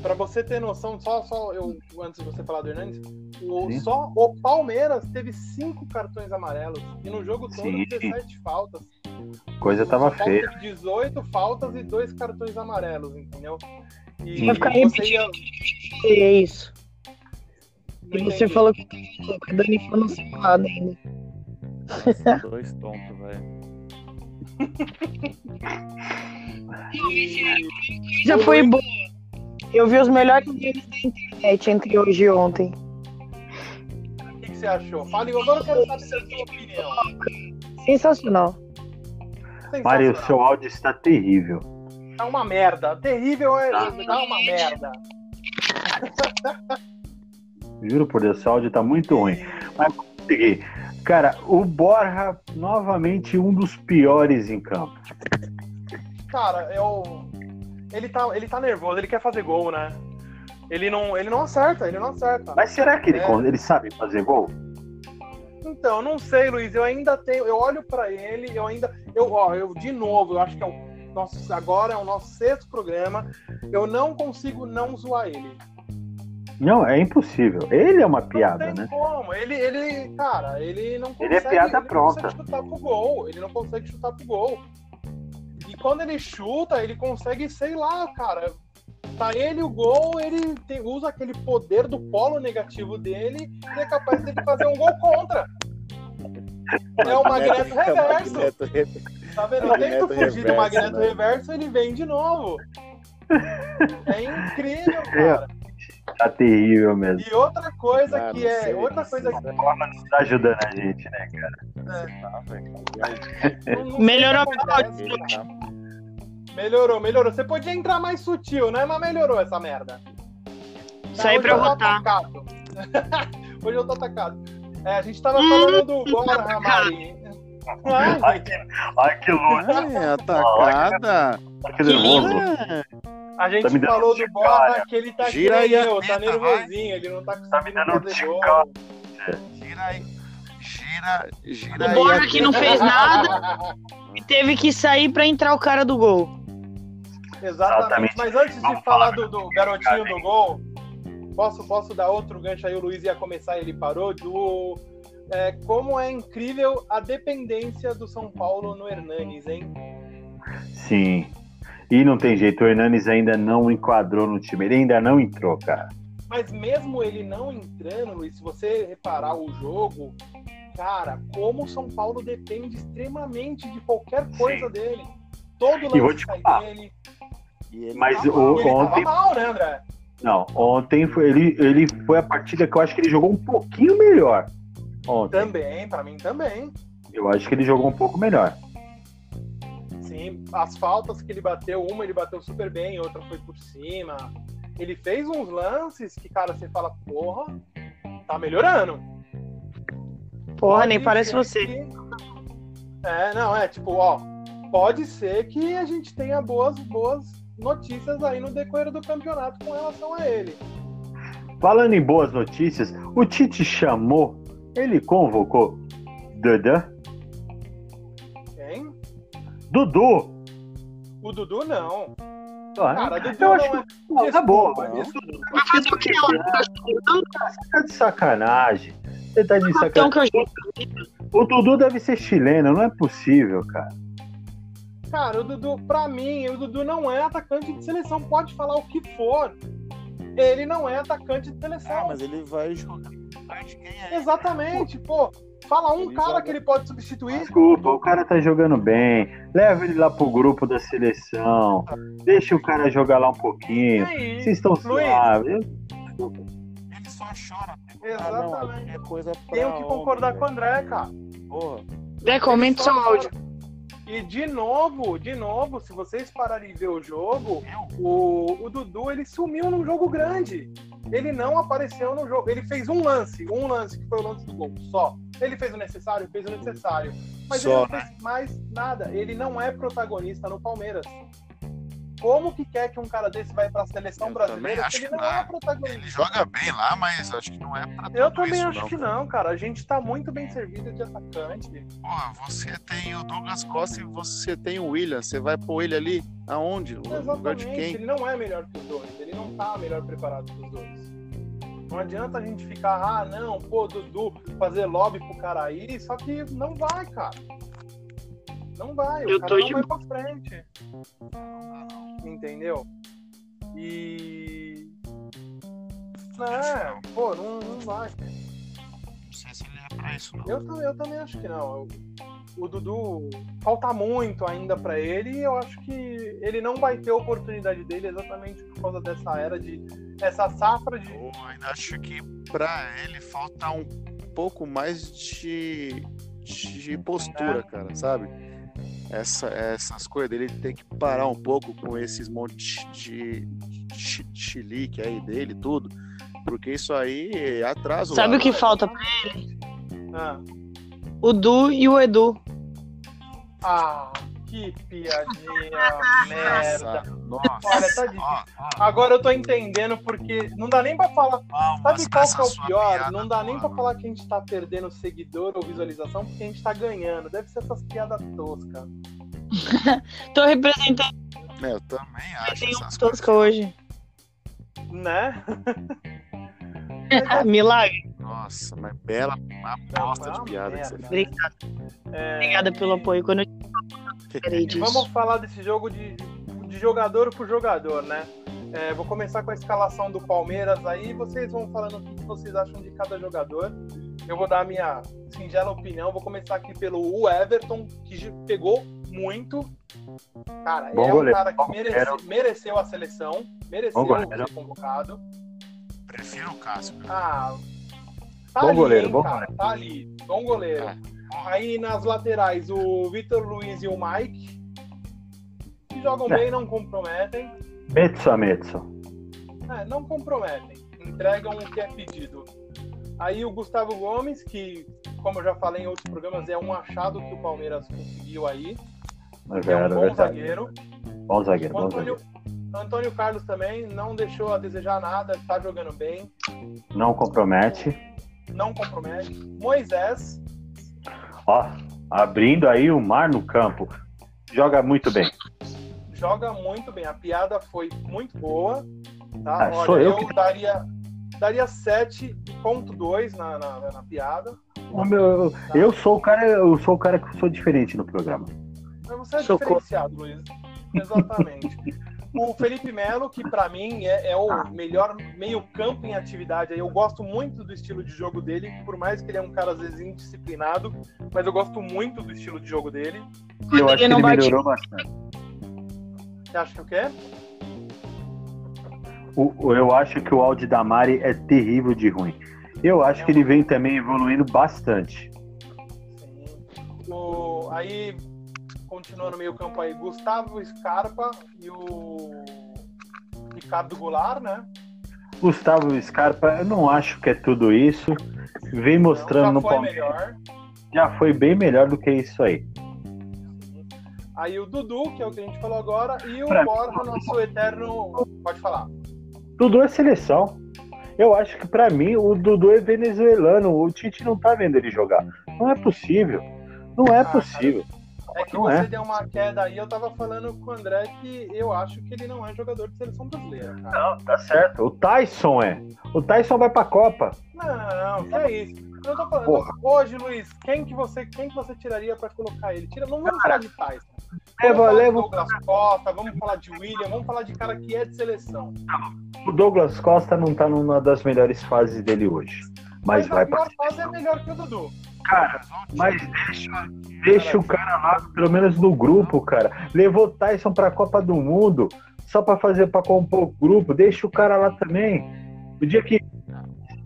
[SPEAKER 2] Pra você ter noção, só, só eu, antes de você falar do Hernandes, o, só o Palmeiras teve cinco cartões amarelos e no jogo todo
[SPEAKER 1] Sim.
[SPEAKER 2] 17 faltas.
[SPEAKER 1] Coisa tava
[SPEAKER 2] O
[SPEAKER 1] feia.
[SPEAKER 2] teve 18 faltas e dois cartões amarelos, entendeu? E
[SPEAKER 3] Vai ficar
[SPEAKER 2] você ia...
[SPEAKER 3] É isso.
[SPEAKER 2] não
[SPEAKER 3] E você
[SPEAKER 2] entendi.
[SPEAKER 3] falou que a Dani falou separado ainda.
[SPEAKER 4] Dois tontos, velho.
[SPEAKER 2] E-
[SPEAKER 3] Já foi boa. Eu vi os melhores memes da internet entre hoje e ontem.
[SPEAKER 2] O que, que você achou? Fale, agora eu quero saber a sua opinião.
[SPEAKER 3] Sensacional.
[SPEAKER 1] Mário, seu áudio está terrível.
[SPEAKER 2] Tá uma merda. Terrível é.
[SPEAKER 1] Tá.
[SPEAKER 2] Tá uma merda.
[SPEAKER 1] Juro por Deus, seu áudio tá muito ruim. Mas vamos seguir. Cara, o Borja, novamente, um dos piores em campo.
[SPEAKER 2] Cara, eu. Ele tá, ele tá nervoso, ele quer fazer gol, né? Ele não, ele não acerta, ele não acerta.
[SPEAKER 1] Mas será que ele,
[SPEAKER 2] É.
[SPEAKER 1] ele sabe fazer gol?
[SPEAKER 2] Então, não sei, Luiz. Eu ainda tenho. Eu olho pra ele, eu ainda. Eu, ó, eu de novo, eu acho que é o nosso, agora é o nosso sexto programa. Eu não consigo não zoar ele.
[SPEAKER 1] Não, é impossível. Ele é uma piada,
[SPEAKER 2] não
[SPEAKER 1] né?
[SPEAKER 2] como. Ele, ele, cara, ele não consegue.
[SPEAKER 1] Ele é piada
[SPEAKER 2] não
[SPEAKER 1] pronta.
[SPEAKER 2] consegue chutar pro gol. Ele não consegue chutar pro gol. E quando ele chuta, ele consegue, sei lá, cara. Tá ele o gol, ele tem- usa aquele poder do polo negativo dele e é capaz de fazer um gol contra. É o magneto reverso.
[SPEAKER 6] Magneto reverso.
[SPEAKER 2] Tá vendo?
[SPEAKER 6] Magneto
[SPEAKER 2] tento fugir do magneto
[SPEAKER 6] né?
[SPEAKER 2] reverso, ele vem de novo. É incrível, cara.
[SPEAKER 1] Tá terrível mesmo.
[SPEAKER 2] E outra coisa
[SPEAKER 6] Ah,
[SPEAKER 2] que
[SPEAKER 6] não
[SPEAKER 2] é.
[SPEAKER 6] sei,
[SPEAKER 2] Outra
[SPEAKER 6] não
[SPEAKER 2] coisa que.
[SPEAKER 1] Tá ajudando a gente, né, cara?
[SPEAKER 6] Tá, velho.
[SPEAKER 2] não- não
[SPEAKER 3] Melhorou
[SPEAKER 2] o que acontece.
[SPEAKER 6] Tá-
[SPEAKER 2] Melhorou, melhorou. Você podia entrar mais sutil, né? Mas melhorou essa merda.
[SPEAKER 3] Isso aí pra eu votar.
[SPEAKER 2] atacado. Hoje eu tô atacado. É, a gente tava falando do Borja, Mari. Ai,
[SPEAKER 1] Ai, que, ai, que louco.
[SPEAKER 4] Ai, atacada.
[SPEAKER 1] Ai, que nervoso.
[SPEAKER 2] a gente
[SPEAKER 1] Tá
[SPEAKER 2] falou do
[SPEAKER 1] olha.
[SPEAKER 2] que ele tá
[SPEAKER 4] Gira
[SPEAKER 2] aqui,
[SPEAKER 4] aí a
[SPEAKER 2] meu, tá nervosinho, ele não tá
[SPEAKER 1] Tá me
[SPEAKER 2] conseguindo
[SPEAKER 1] dando
[SPEAKER 2] fazer.
[SPEAKER 4] Gira aí. Gira, gira
[SPEAKER 3] O. Borja que não fez nada e teve que sair pra entrar o cara do gol.
[SPEAKER 2] Exatamente.
[SPEAKER 1] Exatamente.
[SPEAKER 2] Mas antes de
[SPEAKER 1] Vamos
[SPEAKER 2] falar
[SPEAKER 1] falar
[SPEAKER 2] do, do garotinho do gol, posso, posso dar outro gancho aí? O Luiz ia começar e ele parou. Do, é, como é incrível a dependência do São Paulo no Hernanes, hein?
[SPEAKER 1] Sim. E não tem jeito, o Hernanes ainda não enquadrou no time. Ele ainda não entrou, cara.
[SPEAKER 2] Mas mesmo ele não entrando, Luiz, se você reparar o jogo, cara, como o São Paulo depende extremamente de qualquer coisa dele. Todo lance sai dele.
[SPEAKER 6] Ele
[SPEAKER 1] Mas
[SPEAKER 6] tá mal.
[SPEAKER 2] Ele
[SPEAKER 1] ontem-
[SPEAKER 2] tava mal, né, André?
[SPEAKER 1] Não, ontem foi, ele, ele foi a partida que eu acho que ele jogou um pouquinho melhor. Ontem.
[SPEAKER 2] Também, pra mim também.
[SPEAKER 1] Eu acho que ele jogou um pouco melhor.
[SPEAKER 2] Sim, as faltas que ele bateu, uma ele bateu super bem, outra foi por cima. Ele fez uns lances que, cara, você fala, porra, tá melhorando.
[SPEAKER 3] Porra,
[SPEAKER 2] Pode
[SPEAKER 3] nem parece você.
[SPEAKER 2] que- É, não, é tipo, ó, pode ser que a gente tenha boas, boas notícias aí no decorrer do campeonato com relação a ele.
[SPEAKER 1] Falando em boas notícias, o Tite chamou, ele convocou Dudu.
[SPEAKER 2] Hein?
[SPEAKER 1] Dudu!
[SPEAKER 2] O Dudu não.
[SPEAKER 1] Ah,
[SPEAKER 2] Cara, Dudu
[SPEAKER 1] eu
[SPEAKER 2] não
[SPEAKER 1] acho
[SPEAKER 2] é.
[SPEAKER 1] que não, tá bom.
[SPEAKER 2] Desculpa,
[SPEAKER 1] mas
[SPEAKER 2] desculpa.
[SPEAKER 3] Vai fazer o quê?
[SPEAKER 1] Você tá de sacanagem. Você tá de
[SPEAKER 3] Então
[SPEAKER 1] sacanagem.
[SPEAKER 3] que
[SPEAKER 1] O Dudu deve ser chileno, não é possível, cara.
[SPEAKER 2] Cara, o Dudu, pra mim, o Dudu não é atacante de seleção. Pode falar o que for. Ele não é atacante de seleção.
[SPEAKER 6] Ah, mas ele vai jogar. de quem é?
[SPEAKER 2] Exatamente, pô. Fala um
[SPEAKER 6] Ele
[SPEAKER 2] cara
[SPEAKER 6] joga-
[SPEAKER 2] que ele pode substituir.
[SPEAKER 1] Desculpa, o cara tá jogando bem. Leva ele lá pro grupo da seleção. Deixa o cara jogar lá um pouquinho.
[SPEAKER 2] Aí,
[SPEAKER 1] Vocês estão suaves.
[SPEAKER 6] Ele só chora.
[SPEAKER 2] Exatamente.
[SPEAKER 6] Ah, não, é coisa
[SPEAKER 2] Tenho que concordar
[SPEAKER 6] homem,
[SPEAKER 2] com o André, cara.
[SPEAKER 6] velho. Porra.
[SPEAKER 3] Zé, comente seu áudio.
[SPEAKER 2] E de novo, de novo, se vocês pararem de ver o jogo, o, o Dudu ele sumiu num jogo grande. Ele não apareceu no jogo. Ele fez um lance, um lance que foi o lance do gol, só. Ele fez o necessário, fez o necessário. Mas
[SPEAKER 4] Só,
[SPEAKER 2] ele não fez mais nada. Ele não é protagonista no Palmeiras. Como que quer que um cara desse vai pra seleção
[SPEAKER 4] Eu
[SPEAKER 2] brasileira
[SPEAKER 4] acho
[SPEAKER 2] ele
[SPEAKER 4] que
[SPEAKER 2] não é protagonista?
[SPEAKER 4] Ele joga bem lá, mas acho que não é pra
[SPEAKER 2] Eu também
[SPEAKER 4] isso,
[SPEAKER 2] acho
[SPEAKER 4] não.
[SPEAKER 2] que não, cara. A gente tá muito bem servido de atacante.
[SPEAKER 4] Porra, você tem o Douglas Costa e você tem o William. Você vai pôr ele ali aonde? No lugar de quem?
[SPEAKER 2] ele não é melhor que os dois, ele não tá melhor preparado que os dois. Não adianta a gente ficar, ah, não, pô, Dudu, fazer lobby pro cara aí, só que não vai, cara. Não vai, o
[SPEAKER 3] Eu
[SPEAKER 2] cara
[SPEAKER 3] tô
[SPEAKER 2] não
[SPEAKER 3] de-
[SPEAKER 2] vai pra frente. Entendeu? E. É, pô, não, não vai.
[SPEAKER 4] Não sei se ele é pra isso, não.
[SPEAKER 2] Eu, eu também acho que não. Eu- o Dudu falta muito ainda pra ele e eu acho que ele não vai ter a oportunidade dele exatamente por causa dessa era de essa safra de
[SPEAKER 4] Eu ainda acho que pra ele falta um pouco mais de, de postura, cara, sabe? Essa, essas coisas dele tem que parar um pouco com esses montes de, de chilique aí dele, tudo. Porque isso aí atrasa o
[SPEAKER 3] Sabe o que falta pra
[SPEAKER 2] Ah,
[SPEAKER 3] O Du e o Edu.
[SPEAKER 2] Ah, que piadinha, merda.
[SPEAKER 4] Nossa.
[SPEAKER 2] Olha, tá difícil.
[SPEAKER 4] Ó, ó,
[SPEAKER 2] Agora eu tô entendendo porque não dá nem pra falar.
[SPEAKER 4] palmas
[SPEAKER 2] Sabe qual que é o pior?
[SPEAKER 4] piada
[SPEAKER 2] Não dá nem pra falar que a gente tá perdendo seguidor ou visualização porque a gente tá ganhando. Deve ser essas piadas toscas.
[SPEAKER 3] Tô representando.
[SPEAKER 4] Eu também acho
[SPEAKER 3] tem um
[SPEAKER 4] essas coisas.
[SPEAKER 3] tosca hoje.
[SPEAKER 2] Né?
[SPEAKER 3] Milagre.
[SPEAKER 4] Nossa, mas bela uma aposta de piada que você
[SPEAKER 2] merda.
[SPEAKER 4] fez.
[SPEAKER 3] Obrigada.
[SPEAKER 2] É,
[SPEAKER 3] Obrigada pelo apoio. Quando eu
[SPEAKER 2] E vamos falar desse jogo de, de jogador por jogador, né? É, vou começar com a escalação do Palmeiras aí. Vocês vão falando o que vocês acham de cada jogador. Eu vou dar a minha singela opinião. Vou começar aqui pelo Everton, que pegou muito. Cara,
[SPEAKER 1] Bom
[SPEAKER 2] é um
[SPEAKER 1] goleiro,
[SPEAKER 2] cara que merece- mereceu a seleção, mereceu ser convocado.
[SPEAKER 4] Prefiro o Cássio.
[SPEAKER 2] Ah, tá
[SPEAKER 1] Bom
[SPEAKER 2] ali,
[SPEAKER 1] goleiro,
[SPEAKER 2] hein,
[SPEAKER 1] bom
[SPEAKER 2] cara,
[SPEAKER 1] goleiro.
[SPEAKER 2] Tá ali, bom goleiro.
[SPEAKER 4] É.
[SPEAKER 2] Aí nas laterais, o Vitor Luiz e o Mike, que jogam
[SPEAKER 1] É.
[SPEAKER 2] bem, não comprometem.
[SPEAKER 1] Metso a Metso.
[SPEAKER 2] É, não comprometem, entregam o que é pedido. Aí o Gustavo Gomes, que, como eu já falei em outros programas, é um achado que o Palmeiras conseguiu aí.
[SPEAKER 1] É
[SPEAKER 2] É um
[SPEAKER 1] verdade,
[SPEAKER 2] bom
[SPEAKER 1] verdade.
[SPEAKER 2] zagueiro.
[SPEAKER 1] Bom zagueiro, bom
[SPEAKER 2] Antônio,
[SPEAKER 1] zagueiro.
[SPEAKER 2] Antônio Carlos também não deixou a desejar nada, tá jogando bem,
[SPEAKER 1] Não compromete.
[SPEAKER 2] Não compromete. Moisés,
[SPEAKER 1] Ó, abrindo aí o mar no campo. Joga muito bem.
[SPEAKER 2] joga muito bem. A piada foi muito boa. Tá?
[SPEAKER 1] Ah,
[SPEAKER 2] Olha,
[SPEAKER 1] sou eu
[SPEAKER 2] eu, daria, daria 7.2 na, na, na piada.
[SPEAKER 1] O meu- eu sou o cara, eu sou o cara que sou diferente no programa.
[SPEAKER 2] Mas você é
[SPEAKER 3] Socorro.
[SPEAKER 2] diferenciado, Luiz. Exatamente. o Felipe Melo, que pra mim é, é o melhor meio-campo em atividade. Eu gosto muito do estilo de jogo dele, por mais que ele é um cara às vezes indisciplinado, mas eu gosto muito do estilo de jogo dele.
[SPEAKER 1] E eu acho que
[SPEAKER 3] ele bate-
[SPEAKER 1] melhorou bastante.
[SPEAKER 2] Você acha que o quê?
[SPEAKER 1] O- eu acho que o Aldi Damari é terrível de ruim. Eu acho que ele vem também evoluindo bastante.
[SPEAKER 2] Sim. O, aí, continua no meio campo aí, Gustavo Scarpa e o Ricardo Goulart, né?
[SPEAKER 1] Gustavo Scarpa, eu não acho que é tudo isso. Vem mostrando
[SPEAKER 2] Então,
[SPEAKER 1] no
[SPEAKER 2] já foi
[SPEAKER 1] Palmeiras.
[SPEAKER 2] melhor.
[SPEAKER 1] Já foi bem melhor do que isso aí.
[SPEAKER 2] Aí o Dudu, que é o que a gente falou agora, e o
[SPEAKER 1] Pra-
[SPEAKER 2] Borja, nosso eterno. Pode falar.
[SPEAKER 1] Dudu é seleção. Eu acho que pra mim o Dudu é venezuelano. O Tite não tá vendo ele jogar. Não é possível. Não é
[SPEAKER 2] Ah,
[SPEAKER 1] possível.
[SPEAKER 2] É que
[SPEAKER 1] Não
[SPEAKER 2] você
[SPEAKER 1] é.
[SPEAKER 2] deu uma queda aí, eu tava falando com o André que eu acho que ele não é jogador de seleção brasileira, cara.
[SPEAKER 1] Não, tá certo. O Tyson é. O Tyson vai pra Copa.
[SPEAKER 2] Não, que é isso. Eu tô falando,
[SPEAKER 1] Porra.
[SPEAKER 2] hoje, Luiz, quem que você, quem que você tiraria pra colocar ele? Tira, não vamos falar de Tyson.
[SPEAKER 1] Leva,
[SPEAKER 2] Vamos falar de
[SPEAKER 1] leva
[SPEAKER 2] Douglas Costa, vamos falar de William, vamos falar de cara que é de seleção.
[SPEAKER 1] o Douglas Costa não tá numa das melhores fases dele hoje. Mas
[SPEAKER 2] a
[SPEAKER 1] vai pra
[SPEAKER 2] fase é melhor que o Dudu.
[SPEAKER 1] Cara, mas deixa, deixa o cara lá, pelo menos no grupo, cara. Levou o Tyson pra Copa do Mundo só pra fazer, pra compor o grupo. Deixa o cara lá também. O dia que,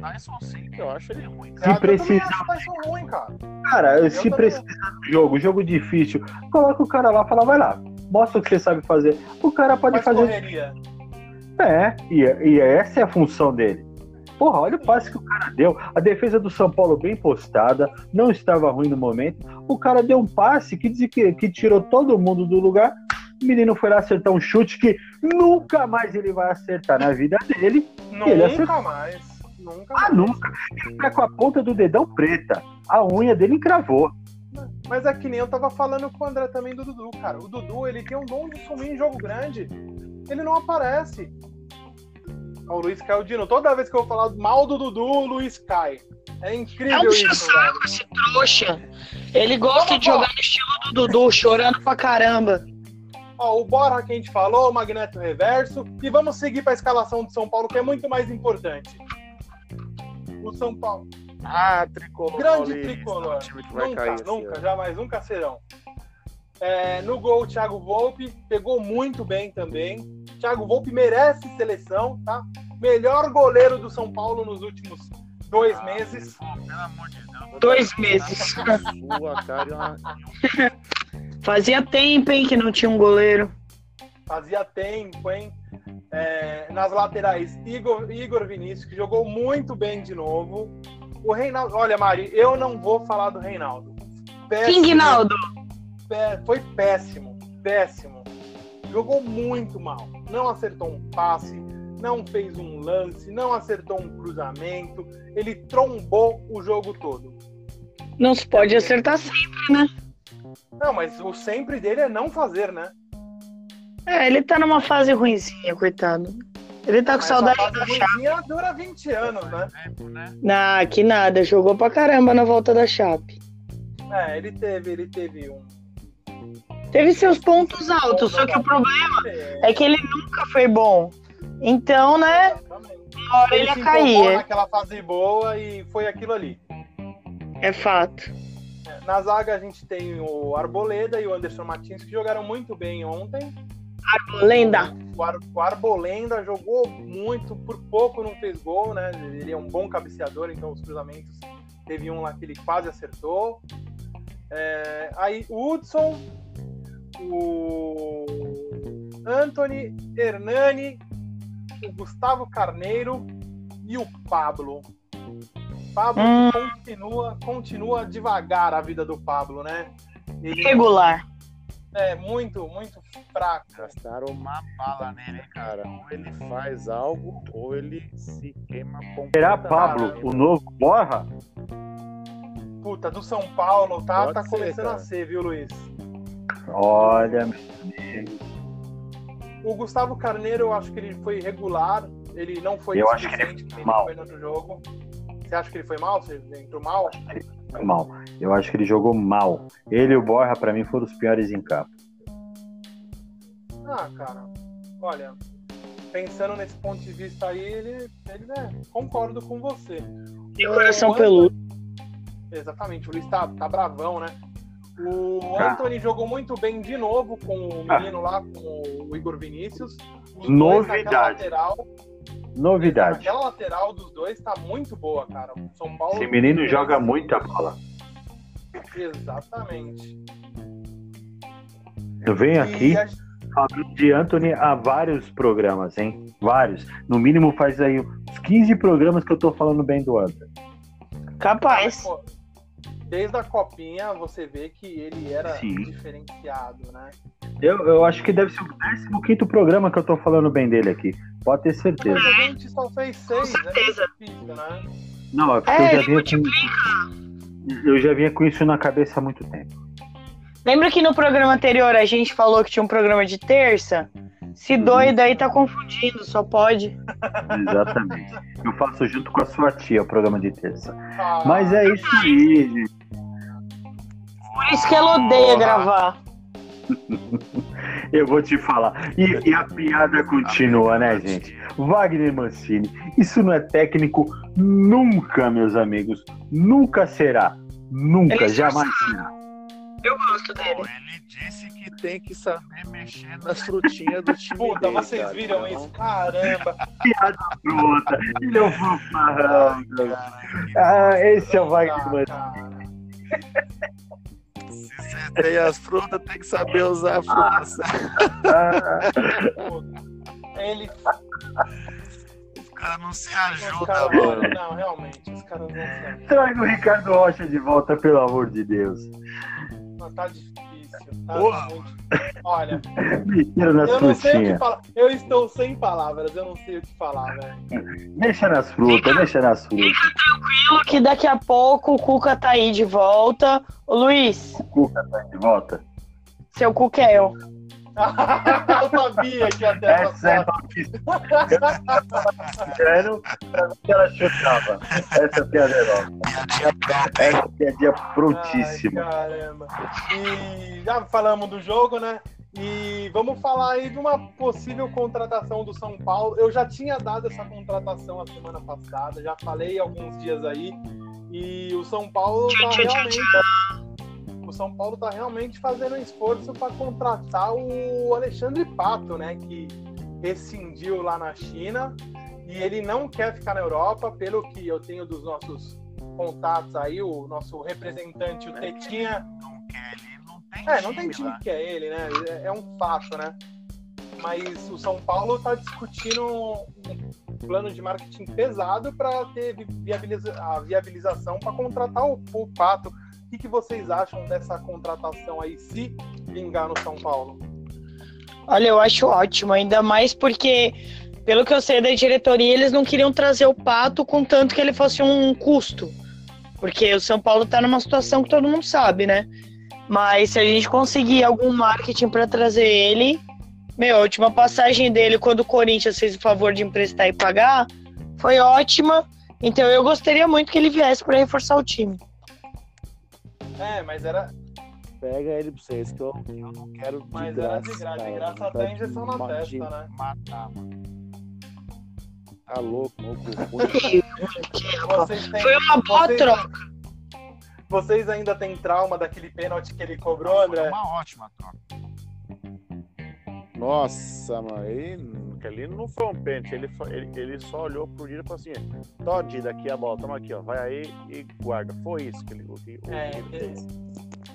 [SPEAKER 4] Tyson sim, eu acho ele ruim.
[SPEAKER 1] se precisar,
[SPEAKER 2] ruim, cara.
[SPEAKER 1] cara, se precisar do jogo, jogo difícil, coloca o cara lá, fala, vai lá, mostra o que você sabe fazer. O cara pode
[SPEAKER 2] Faz
[SPEAKER 1] fazer.
[SPEAKER 2] correria.
[SPEAKER 1] É, e, e essa é a função dele. Porra, olha o passe que o cara deu. A defesa do São Paulo bem postada, não estava ruim no momento. O cara deu um passe que, que, que tirou todo mundo do lugar. O menino foi lá acertar um chute que nunca mais ele vai acertar na vida dele. Ele acertou.
[SPEAKER 2] Nunca mais. Nunca
[SPEAKER 1] Ah,
[SPEAKER 2] mais.
[SPEAKER 1] nunca. Ele tá com a ponta do dedão preta. A unha dele encravou.
[SPEAKER 2] Mas é que nem eu tava falando com o André também do Dudu, cara. O Dudu, ele tem um dom de sumir em jogo grande. Ele não aparece. O Luiz caiu de novo. Toda vez que eu vou falar mal do Dudu, o Luiz cai. É
[SPEAKER 3] É
[SPEAKER 2] incrível
[SPEAKER 3] um
[SPEAKER 2] isso,
[SPEAKER 3] saco esse trouxa. Ele gosta de jogar no estilo do Dudu, chorando pra caramba.
[SPEAKER 2] Ó, o Borja que a gente falou, o Magneto Reverso. E vamos seguir pra escalação do São Paulo, que é muito mais importante. O São Paulo.
[SPEAKER 4] Ah, tricolor.
[SPEAKER 2] Grande
[SPEAKER 4] paulista,
[SPEAKER 2] tricolor.
[SPEAKER 4] o time que vai
[SPEAKER 2] Nunca, nunca,
[SPEAKER 4] ano.
[SPEAKER 2] jamais, nunca serão. É, no gol, o Thiago Volpe pegou muito bem também. Thiago Volpe merece seleção, tá? Melhor goleiro do São Paulo nos últimos dois
[SPEAKER 4] Ah,
[SPEAKER 2] meses.
[SPEAKER 4] pô, Pelo amor de Deus. vou
[SPEAKER 3] Dois
[SPEAKER 4] uma
[SPEAKER 3] meses.
[SPEAKER 4] Sua cara
[SPEAKER 3] Fazia tempo, hein, que não tinha um goleiro.
[SPEAKER 2] Fazia tempo, hein? É, nas laterais, Igor, Igor Vinícius, que jogou muito bem de novo. O Reinaldo, olha, Mari, eu não vou falar do Reinaldo. péssimo.
[SPEAKER 3] King Naldo.
[SPEAKER 2] Pé- Foi péssimo, péssimo. Jogou muito mal. Não acertou um passe, não fez um lance, não acertou um cruzamento. Ele trombou o jogo todo.
[SPEAKER 3] Não se pode acertar sempre, né?
[SPEAKER 2] Não, mas o sempre dele é não fazer, né?
[SPEAKER 3] É, ele tá numa fase ruimzinha, coitado. Ele tá com
[SPEAKER 2] Mas
[SPEAKER 3] saudade da Chape.
[SPEAKER 2] dura 20 anos, né?
[SPEAKER 3] Ah, que nada. Jogou pra caramba na volta da Chape.
[SPEAKER 2] É, ele teve, ele teve um.
[SPEAKER 3] Teve seus pontos altos, só que o problema
[SPEAKER 2] É,
[SPEAKER 3] é que ele nunca foi bom. Então, né, uma hora ele ia cair.
[SPEAKER 2] naquela fase boa e foi aquilo ali.
[SPEAKER 3] É fato.
[SPEAKER 2] Na zaga a gente tem o Arboleda e o Anderson Martins que jogaram muito bem ontem.
[SPEAKER 3] Lenda.
[SPEAKER 2] O, Ar, o Arbolenda jogou muito, por pouco não fez gol, né? Ele é um bom cabeceador, então os cruzamentos teve um lá que ele quase acertou. É, aí o Hudson, o Anthony, Hernani, o Gustavo Carneiro e o Pablo. Pablo
[SPEAKER 3] Hum.
[SPEAKER 2] continua, continua devagar a vida do Pablo, né? Ele
[SPEAKER 3] Regular.
[SPEAKER 2] é muito, muito fraco.
[SPEAKER 6] Gastaram uma bala nele, cara. Ou ele faz algo, ou ele se queima
[SPEAKER 1] Será
[SPEAKER 6] completamente.
[SPEAKER 1] Pablo o novo Borra?
[SPEAKER 2] Puta, do São Paulo, tá,
[SPEAKER 6] Pode
[SPEAKER 2] tá
[SPEAKER 6] ser,
[SPEAKER 2] começando
[SPEAKER 6] cara.
[SPEAKER 2] a ser, viu, Luiz?
[SPEAKER 1] Olha,
[SPEAKER 2] O Gustavo Carneiro, eu acho que ele foi regular. Ele não foi
[SPEAKER 1] Eu acho que ele
[SPEAKER 2] suficiente que ele
[SPEAKER 1] mal.
[SPEAKER 2] foi no outro jogo. Você acha que ele foi mal? Você entrou mal?
[SPEAKER 1] mal. Eu acho que ele jogou mal. Ele e o Borra, pra mim, foram os piores em campo.
[SPEAKER 2] Ah, cara, olha, pensando nesse ponto de vista aí, ele, ele né, concordo com você.
[SPEAKER 3] De coração peludo.
[SPEAKER 2] Exatamente, o Luiz tá, tá bravão, né? O
[SPEAKER 1] Tá.
[SPEAKER 2] Anthony jogou muito bem de novo com o menino lá, com o Igor Vinícius. Os
[SPEAKER 1] Novidade.
[SPEAKER 2] lateral,
[SPEAKER 1] Novidade.
[SPEAKER 2] aquela lateral dos dois tá muito boa, cara. O São Paulo.
[SPEAKER 1] Esse menino joga muita bola.
[SPEAKER 2] Exatamente.
[SPEAKER 1] Eu venho aqui
[SPEAKER 2] a-
[SPEAKER 1] falando de Anthony há vários programas, hein? Vários. No mínimo faz aí uns 15 programas que eu tô falando bem do Anthony.
[SPEAKER 3] Capaz.
[SPEAKER 2] pô, desde a copinha você vê que ele era
[SPEAKER 1] Sim.
[SPEAKER 2] diferenciado, né?
[SPEAKER 1] Eu, eu acho que deve ser o 15 programa que eu tô falando bem dele aqui. Pode ter certeza.
[SPEAKER 2] Mas a gente só fez seis, né?
[SPEAKER 3] certeza.
[SPEAKER 2] Difícil, né?
[SPEAKER 1] Não, é porque
[SPEAKER 3] É,
[SPEAKER 1] eu já vinha com. Eu já vinha com isso na cabeça há muito tempo.
[SPEAKER 3] Lembra que no programa anterior a gente falou que tinha um programa de terça? Se doido aí tá confundindo, só pode.
[SPEAKER 1] Exatamente. Eu faço junto com a sua tia o programa de terça.
[SPEAKER 2] Ah,
[SPEAKER 1] Mas é isso aí, gente.
[SPEAKER 3] Por isso que ela odeia gravar.
[SPEAKER 1] Eu vou te falar. E, e a piada continua, né, gente? Wagner Mancini, isso não é técnico nunca, meus amigos. Nunca será. Nunca, jamais será.
[SPEAKER 3] Eu gosto dele.
[SPEAKER 6] Ele disse que tem que saber mexer nas frutinhas do time
[SPEAKER 2] Puta,
[SPEAKER 6] dele,
[SPEAKER 2] vocês
[SPEAKER 6] cara.
[SPEAKER 2] viram
[SPEAKER 6] Então,
[SPEAKER 2] isso? Caramba!
[SPEAKER 1] Pronta. Ele é um fanfarrão. Ah, esse é o Wagner.
[SPEAKER 6] Se você tem as frutas, tem que saber usar a fruta.
[SPEAKER 1] Ah,
[SPEAKER 2] Puta. Ele.
[SPEAKER 6] Os caras não se ajudam, mano.
[SPEAKER 2] não, realmente, os caras não sabem.
[SPEAKER 1] traga o Ricardo Rocha de volta, pelo amor de Deus.
[SPEAKER 2] Não, tá difícil. Tá. Olha,
[SPEAKER 1] nas
[SPEAKER 2] eu não sei o que falar. Eu estou sem palavras, eu não sei o que falar, velho.
[SPEAKER 1] Deixa nas frutas, deixa nas frutas.
[SPEAKER 3] Que daqui a pouco o Cuca tá aí de volta. Ô Luiz,
[SPEAKER 1] O Cuca tá de volta.
[SPEAKER 3] seu Cuquel.
[SPEAKER 2] Eu sabia que ia ter
[SPEAKER 1] Essa é a
[SPEAKER 2] essa
[SPEAKER 1] ver se ela chutava. Essa piada é nova. Essa piadinha prontíssima.
[SPEAKER 2] Ai, caramba. E já falamos do jogo, né? E vamos falar aí de uma possível contratação do São Paulo. Eu já tinha dado essa contratação a semana passada, já falei alguns dias aí. E o São Paulo tá realmente. O São Paulo tá realmente fazendo um esforço para contratar o Alexandre Pato, né? Que rescindiu lá na China e ele não quer ficar na Europa, pelo que eu tenho dos nossos contatos aí, o nosso representante, o Tetinha.
[SPEAKER 6] Não quer, ele não tem
[SPEAKER 2] É, não tem
[SPEAKER 6] time lá.
[SPEAKER 2] que é ele, né? É- É um fato, né? Mas o São Paulo tá discutindo um plano de marketing pesado para ter viabiliza- a viabilização para contratar o, o Pato. Que, que vocês acham dessa contratação aí, se vingar no São Paulo?
[SPEAKER 3] Olha, eu acho ótimo, ainda mais porque, pelo que eu sei da diretoria, eles não queriam trazer o Pato com tanto que ele fosse um custo. Porque o São Paulo tá numa situação que todo mundo sabe, né? Mas se a gente conseguir algum marketing para trazer ele, meu, a última passagem dele quando o Corinthians fez o favor de emprestar e pagar foi ótima. Então eu gostaria muito que ele viesse para reforçar o time.
[SPEAKER 2] É, mas era.
[SPEAKER 6] Pega ele pra vocês, que eu, eu não quero de
[SPEAKER 2] Mas
[SPEAKER 6] graça.
[SPEAKER 2] era de graça, de
[SPEAKER 6] cara.
[SPEAKER 2] graça
[SPEAKER 6] Vontade
[SPEAKER 2] até injeção na
[SPEAKER 6] de
[SPEAKER 2] testa,
[SPEAKER 6] de
[SPEAKER 2] né?
[SPEAKER 6] Matar, mano. Tá louco, louco.
[SPEAKER 2] Têm,
[SPEAKER 3] Foi uma boa
[SPEAKER 2] vocês-
[SPEAKER 3] troca.
[SPEAKER 2] Vocês ainda têm trauma daquele pênalti que ele cobrou, André?
[SPEAKER 6] uma ótima troca. Nossa, mano, ele, ali não foi um pênalti, ele, ele, ele só olhou pro Dida e falou assim: Todd, daqui a bola, toma aqui, ó, vai aí e guarda. Foi isso que ele, o que, o
[SPEAKER 2] É,
[SPEAKER 6] ele
[SPEAKER 2] é-
[SPEAKER 6] fez.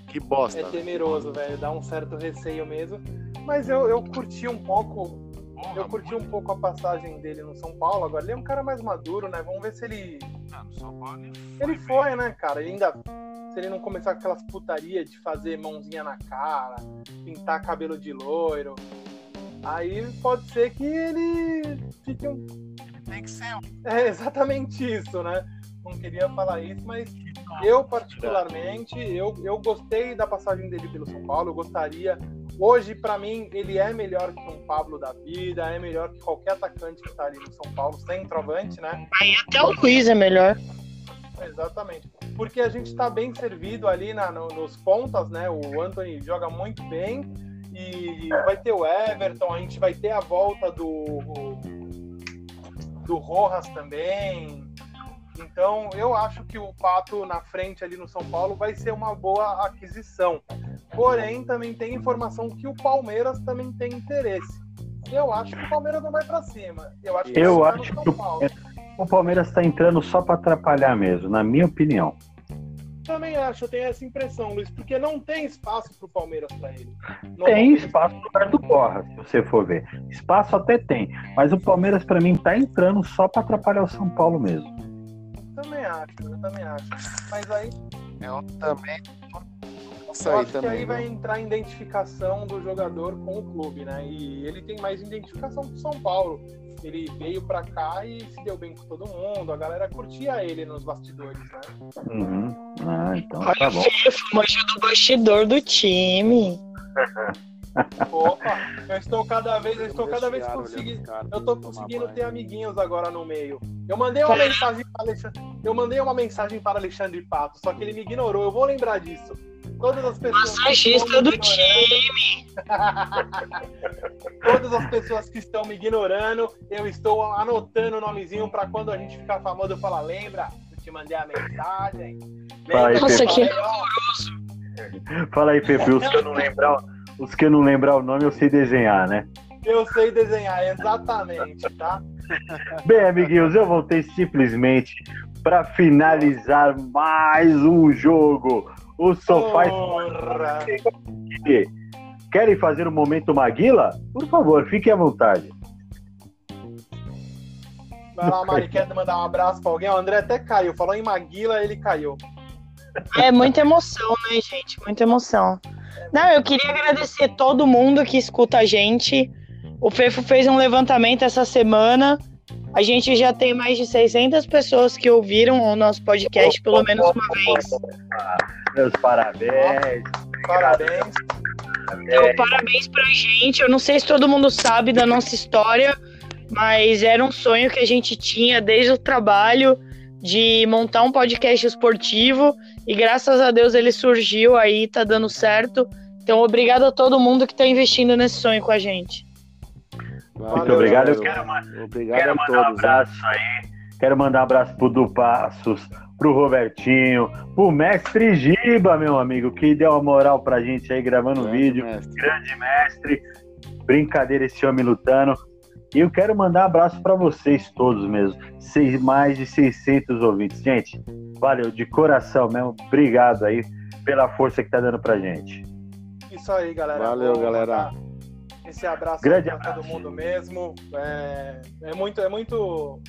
[SPEAKER 6] Que bosta.
[SPEAKER 2] É temeroso, velho. Dá um certo receio mesmo. Mas eu, eu curti um pouco. Eu curti um pouco a passagem dele no São Paulo. Agora ele é um cara mais maduro, né? Vamos ver se ele. Ele foi, né, cara? E ainda. Se ele não começar com aquelas putaria de fazer mãozinha na cara, pintar cabelo de loiro. Aí pode ser que ele fique um.
[SPEAKER 6] Tem que ser.
[SPEAKER 2] É exatamente isso, né? Não queria falar isso, mas eu particularmente, eu, eu gostei da passagem dele pelo São Paulo, eu gostaria. Hoje, pra mim, ele é melhor que um Pablo da vida, é melhor que qualquer atacante que tá ali no São Paulo, centroavante, né?
[SPEAKER 3] Aí até o Luiz é melhor.
[SPEAKER 2] Exatamente. Porque a gente tá bem servido ali na, no- nos pontas, né? O Anthony joga muito bem. E vai ter o Everton, a gente vai ter a volta do. do Rojas também. Então, eu acho que o Pato na frente ali no São Paulo vai ser uma boa aquisição. Porém, também tem informação que o Palmeiras também tem interesse. Eu acho que o Palmeiras não vai pra cima. Eu acho que
[SPEAKER 1] Eu acho que. O Palmeiras tá entrando só pra atrapalhar mesmo, na minha opinião.
[SPEAKER 2] Também acho, eu tenho essa impressão, Luiz, porque não tem espaço pro Palmeiras pra ele. Não
[SPEAKER 1] Tem espaço lugar do Borra, se você for ver. Espaço até tem, mas o Palmeiras pra mim tá entrando só pra atrapalhar o São Paulo mesmo.
[SPEAKER 2] Também acho, eu também acho. Mas aí,
[SPEAKER 6] Eu também. Isso
[SPEAKER 2] eu
[SPEAKER 6] aí
[SPEAKER 2] acho que
[SPEAKER 6] também.
[SPEAKER 2] aí vai
[SPEAKER 6] viu?
[SPEAKER 2] entrar a identificação do jogador com o clube, né? E ele tem mais identificação com o São Paulo. Ele veio pra cá e se deu bem com todo mundo. A galera curtia ele nos bastidores, né?
[SPEAKER 1] Uhum. Ah, então tá
[SPEAKER 3] Olha,
[SPEAKER 1] bom.
[SPEAKER 3] Fê, manjo do bastidor do time.
[SPEAKER 2] Opa, eu estou cada vez, eu estou cada vez conseguindo. Eu tô
[SPEAKER 6] tomar
[SPEAKER 2] conseguindo ter amiguinhos agora no meio. Eu mandei uma mensagem para Alexandre. Eu mandei uma mensagem para Alexandre Pato, só que ele me ignorou. Eu vou lembrar disso. Todas as pessoas.
[SPEAKER 3] Massagista do
[SPEAKER 2] ignorando- Todas as pessoas que estão me ignorando, eu estou anotando o nomezinho para quando a gente ficar famoso eu falar, lembra? Eu te mandei a mensagem.
[SPEAKER 1] Fala aí,
[SPEAKER 2] Lembra
[SPEAKER 3] Nossa, que-
[SPEAKER 2] ó,
[SPEAKER 1] Fala aí, Pepe, os que eu não lembrar, os que eu não lembrar o nome eu sei desenhar, né?
[SPEAKER 2] Eu sei desenhar, exatamente, tá?
[SPEAKER 1] Bem, amiguinhos, eu voltei simplesmente para finalizar mais um jogo. O sofá
[SPEAKER 2] Porra.
[SPEAKER 1] Querem fazer o momento Maguila? Por favor, fiquem à vontade.
[SPEAKER 2] Vai lá, Mari, quer mandar um abraço pra alguém? O André até caiu. Falou em Maguila, ele caiu.
[SPEAKER 3] É muita emoção, né, gente? Muita emoção. Não, eu queria agradecer todo mundo que escuta a gente. O Fefo fez um levantamento essa semana. A gente já tem mais de 600 pessoas que ouviram o nosso podcast pelo menos uma vez.
[SPEAKER 1] Meus parabéns.
[SPEAKER 2] Parabéns.
[SPEAKER 3] Então, parabéns pra gente. Eu não sei se todo mundo sabe da nossa história, mas era um sonho que a gente tinha desde o trabalho de montar um podcast esportivo e graças a Deus ele surgiu aí, tá dando certo. Então, obrigado a todo mundo que tá investindo nesse sonho com a gente.
[SPEAKER 1] Muito
[SPEAKER 2] Valeu,
[SPEAKER 1] obrigado. Eu quero, ma-
[SPEAKER 6] Obrigado
[SPEAKER 1] quero
[SPEAKER 6] a
[SPEAKER 1] mandar um
[SPEAKER 6] todos. né?
[SPEAKER 1] abraço aí. Quero mandar um abraço pro Du Passos, pro Robertinho, pro Mestre Giba, meu amigo, que deu uma moral pra gente aí gravando um
[SPEAKER 6] Grande
[SPEAKER 1] vídeo.
[SPEAKER 6] mestre.
[SPEAKER 1] grande mestre. Brincadeira esse homem lutando. E eu quero mandar um abraço para vocês todos mesmo. Seis, mais de 600 ouvintes. Gente, valeu de coração mesmo. Obrigado aí pela força que tá dando pra gente.
[SPEAKER 2] Isso aí, galera.
[SPEAKER 6] Valeu,
[SPEAKER 2] Vou
[SPEAKER 6] galera.
[SPEAKER 2] Esse abraço
[SPEAKER 1] Grande
[SPEAKER 2] para todo mundo mesmo. É, é muito, é muito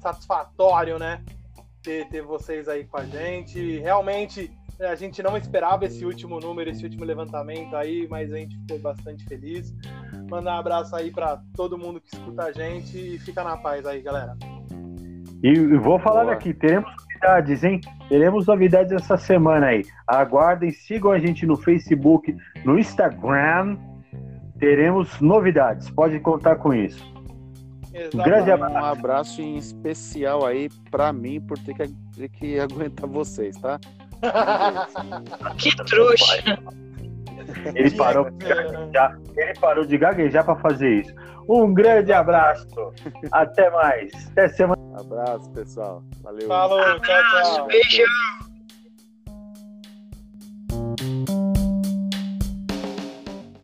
[SPEAKER 2] satisfatório, né? Ter, ter vocês aí com a gente. Realmente, A gente não esperava esse último número, esse último levantamento aí, mas a gente ficou bastante feliz. Mandar um abraço aí para todo mundo que escuta a gente e fica na paz aí, galera.
[SPEAKER 1] E vou falar Boa. aqui, teremos novidades, hein? Teremos novidades essa semana aí. Aguardem, sigam a gente no Facebook, no Instagram. Teremos novidades, pode contar com isso.
[SPEAKER 4] Um grande abraço. Um abraço em especial aí para mim por ter que, ter que aguentar vocês, tá?
[SPEAKER 3] que trouxa!
[SPEAKER 1] Ele parou, de gaguejar, ele parou de gaguejar para fazer isso. Um grande abraço. Até mais. Até semana.
[SPEAKER 4] Abraço, pessoal. Valeu.
[SPEAKER 2] Falou, tchau, tchau.
[SPEAKER 3] Beijão.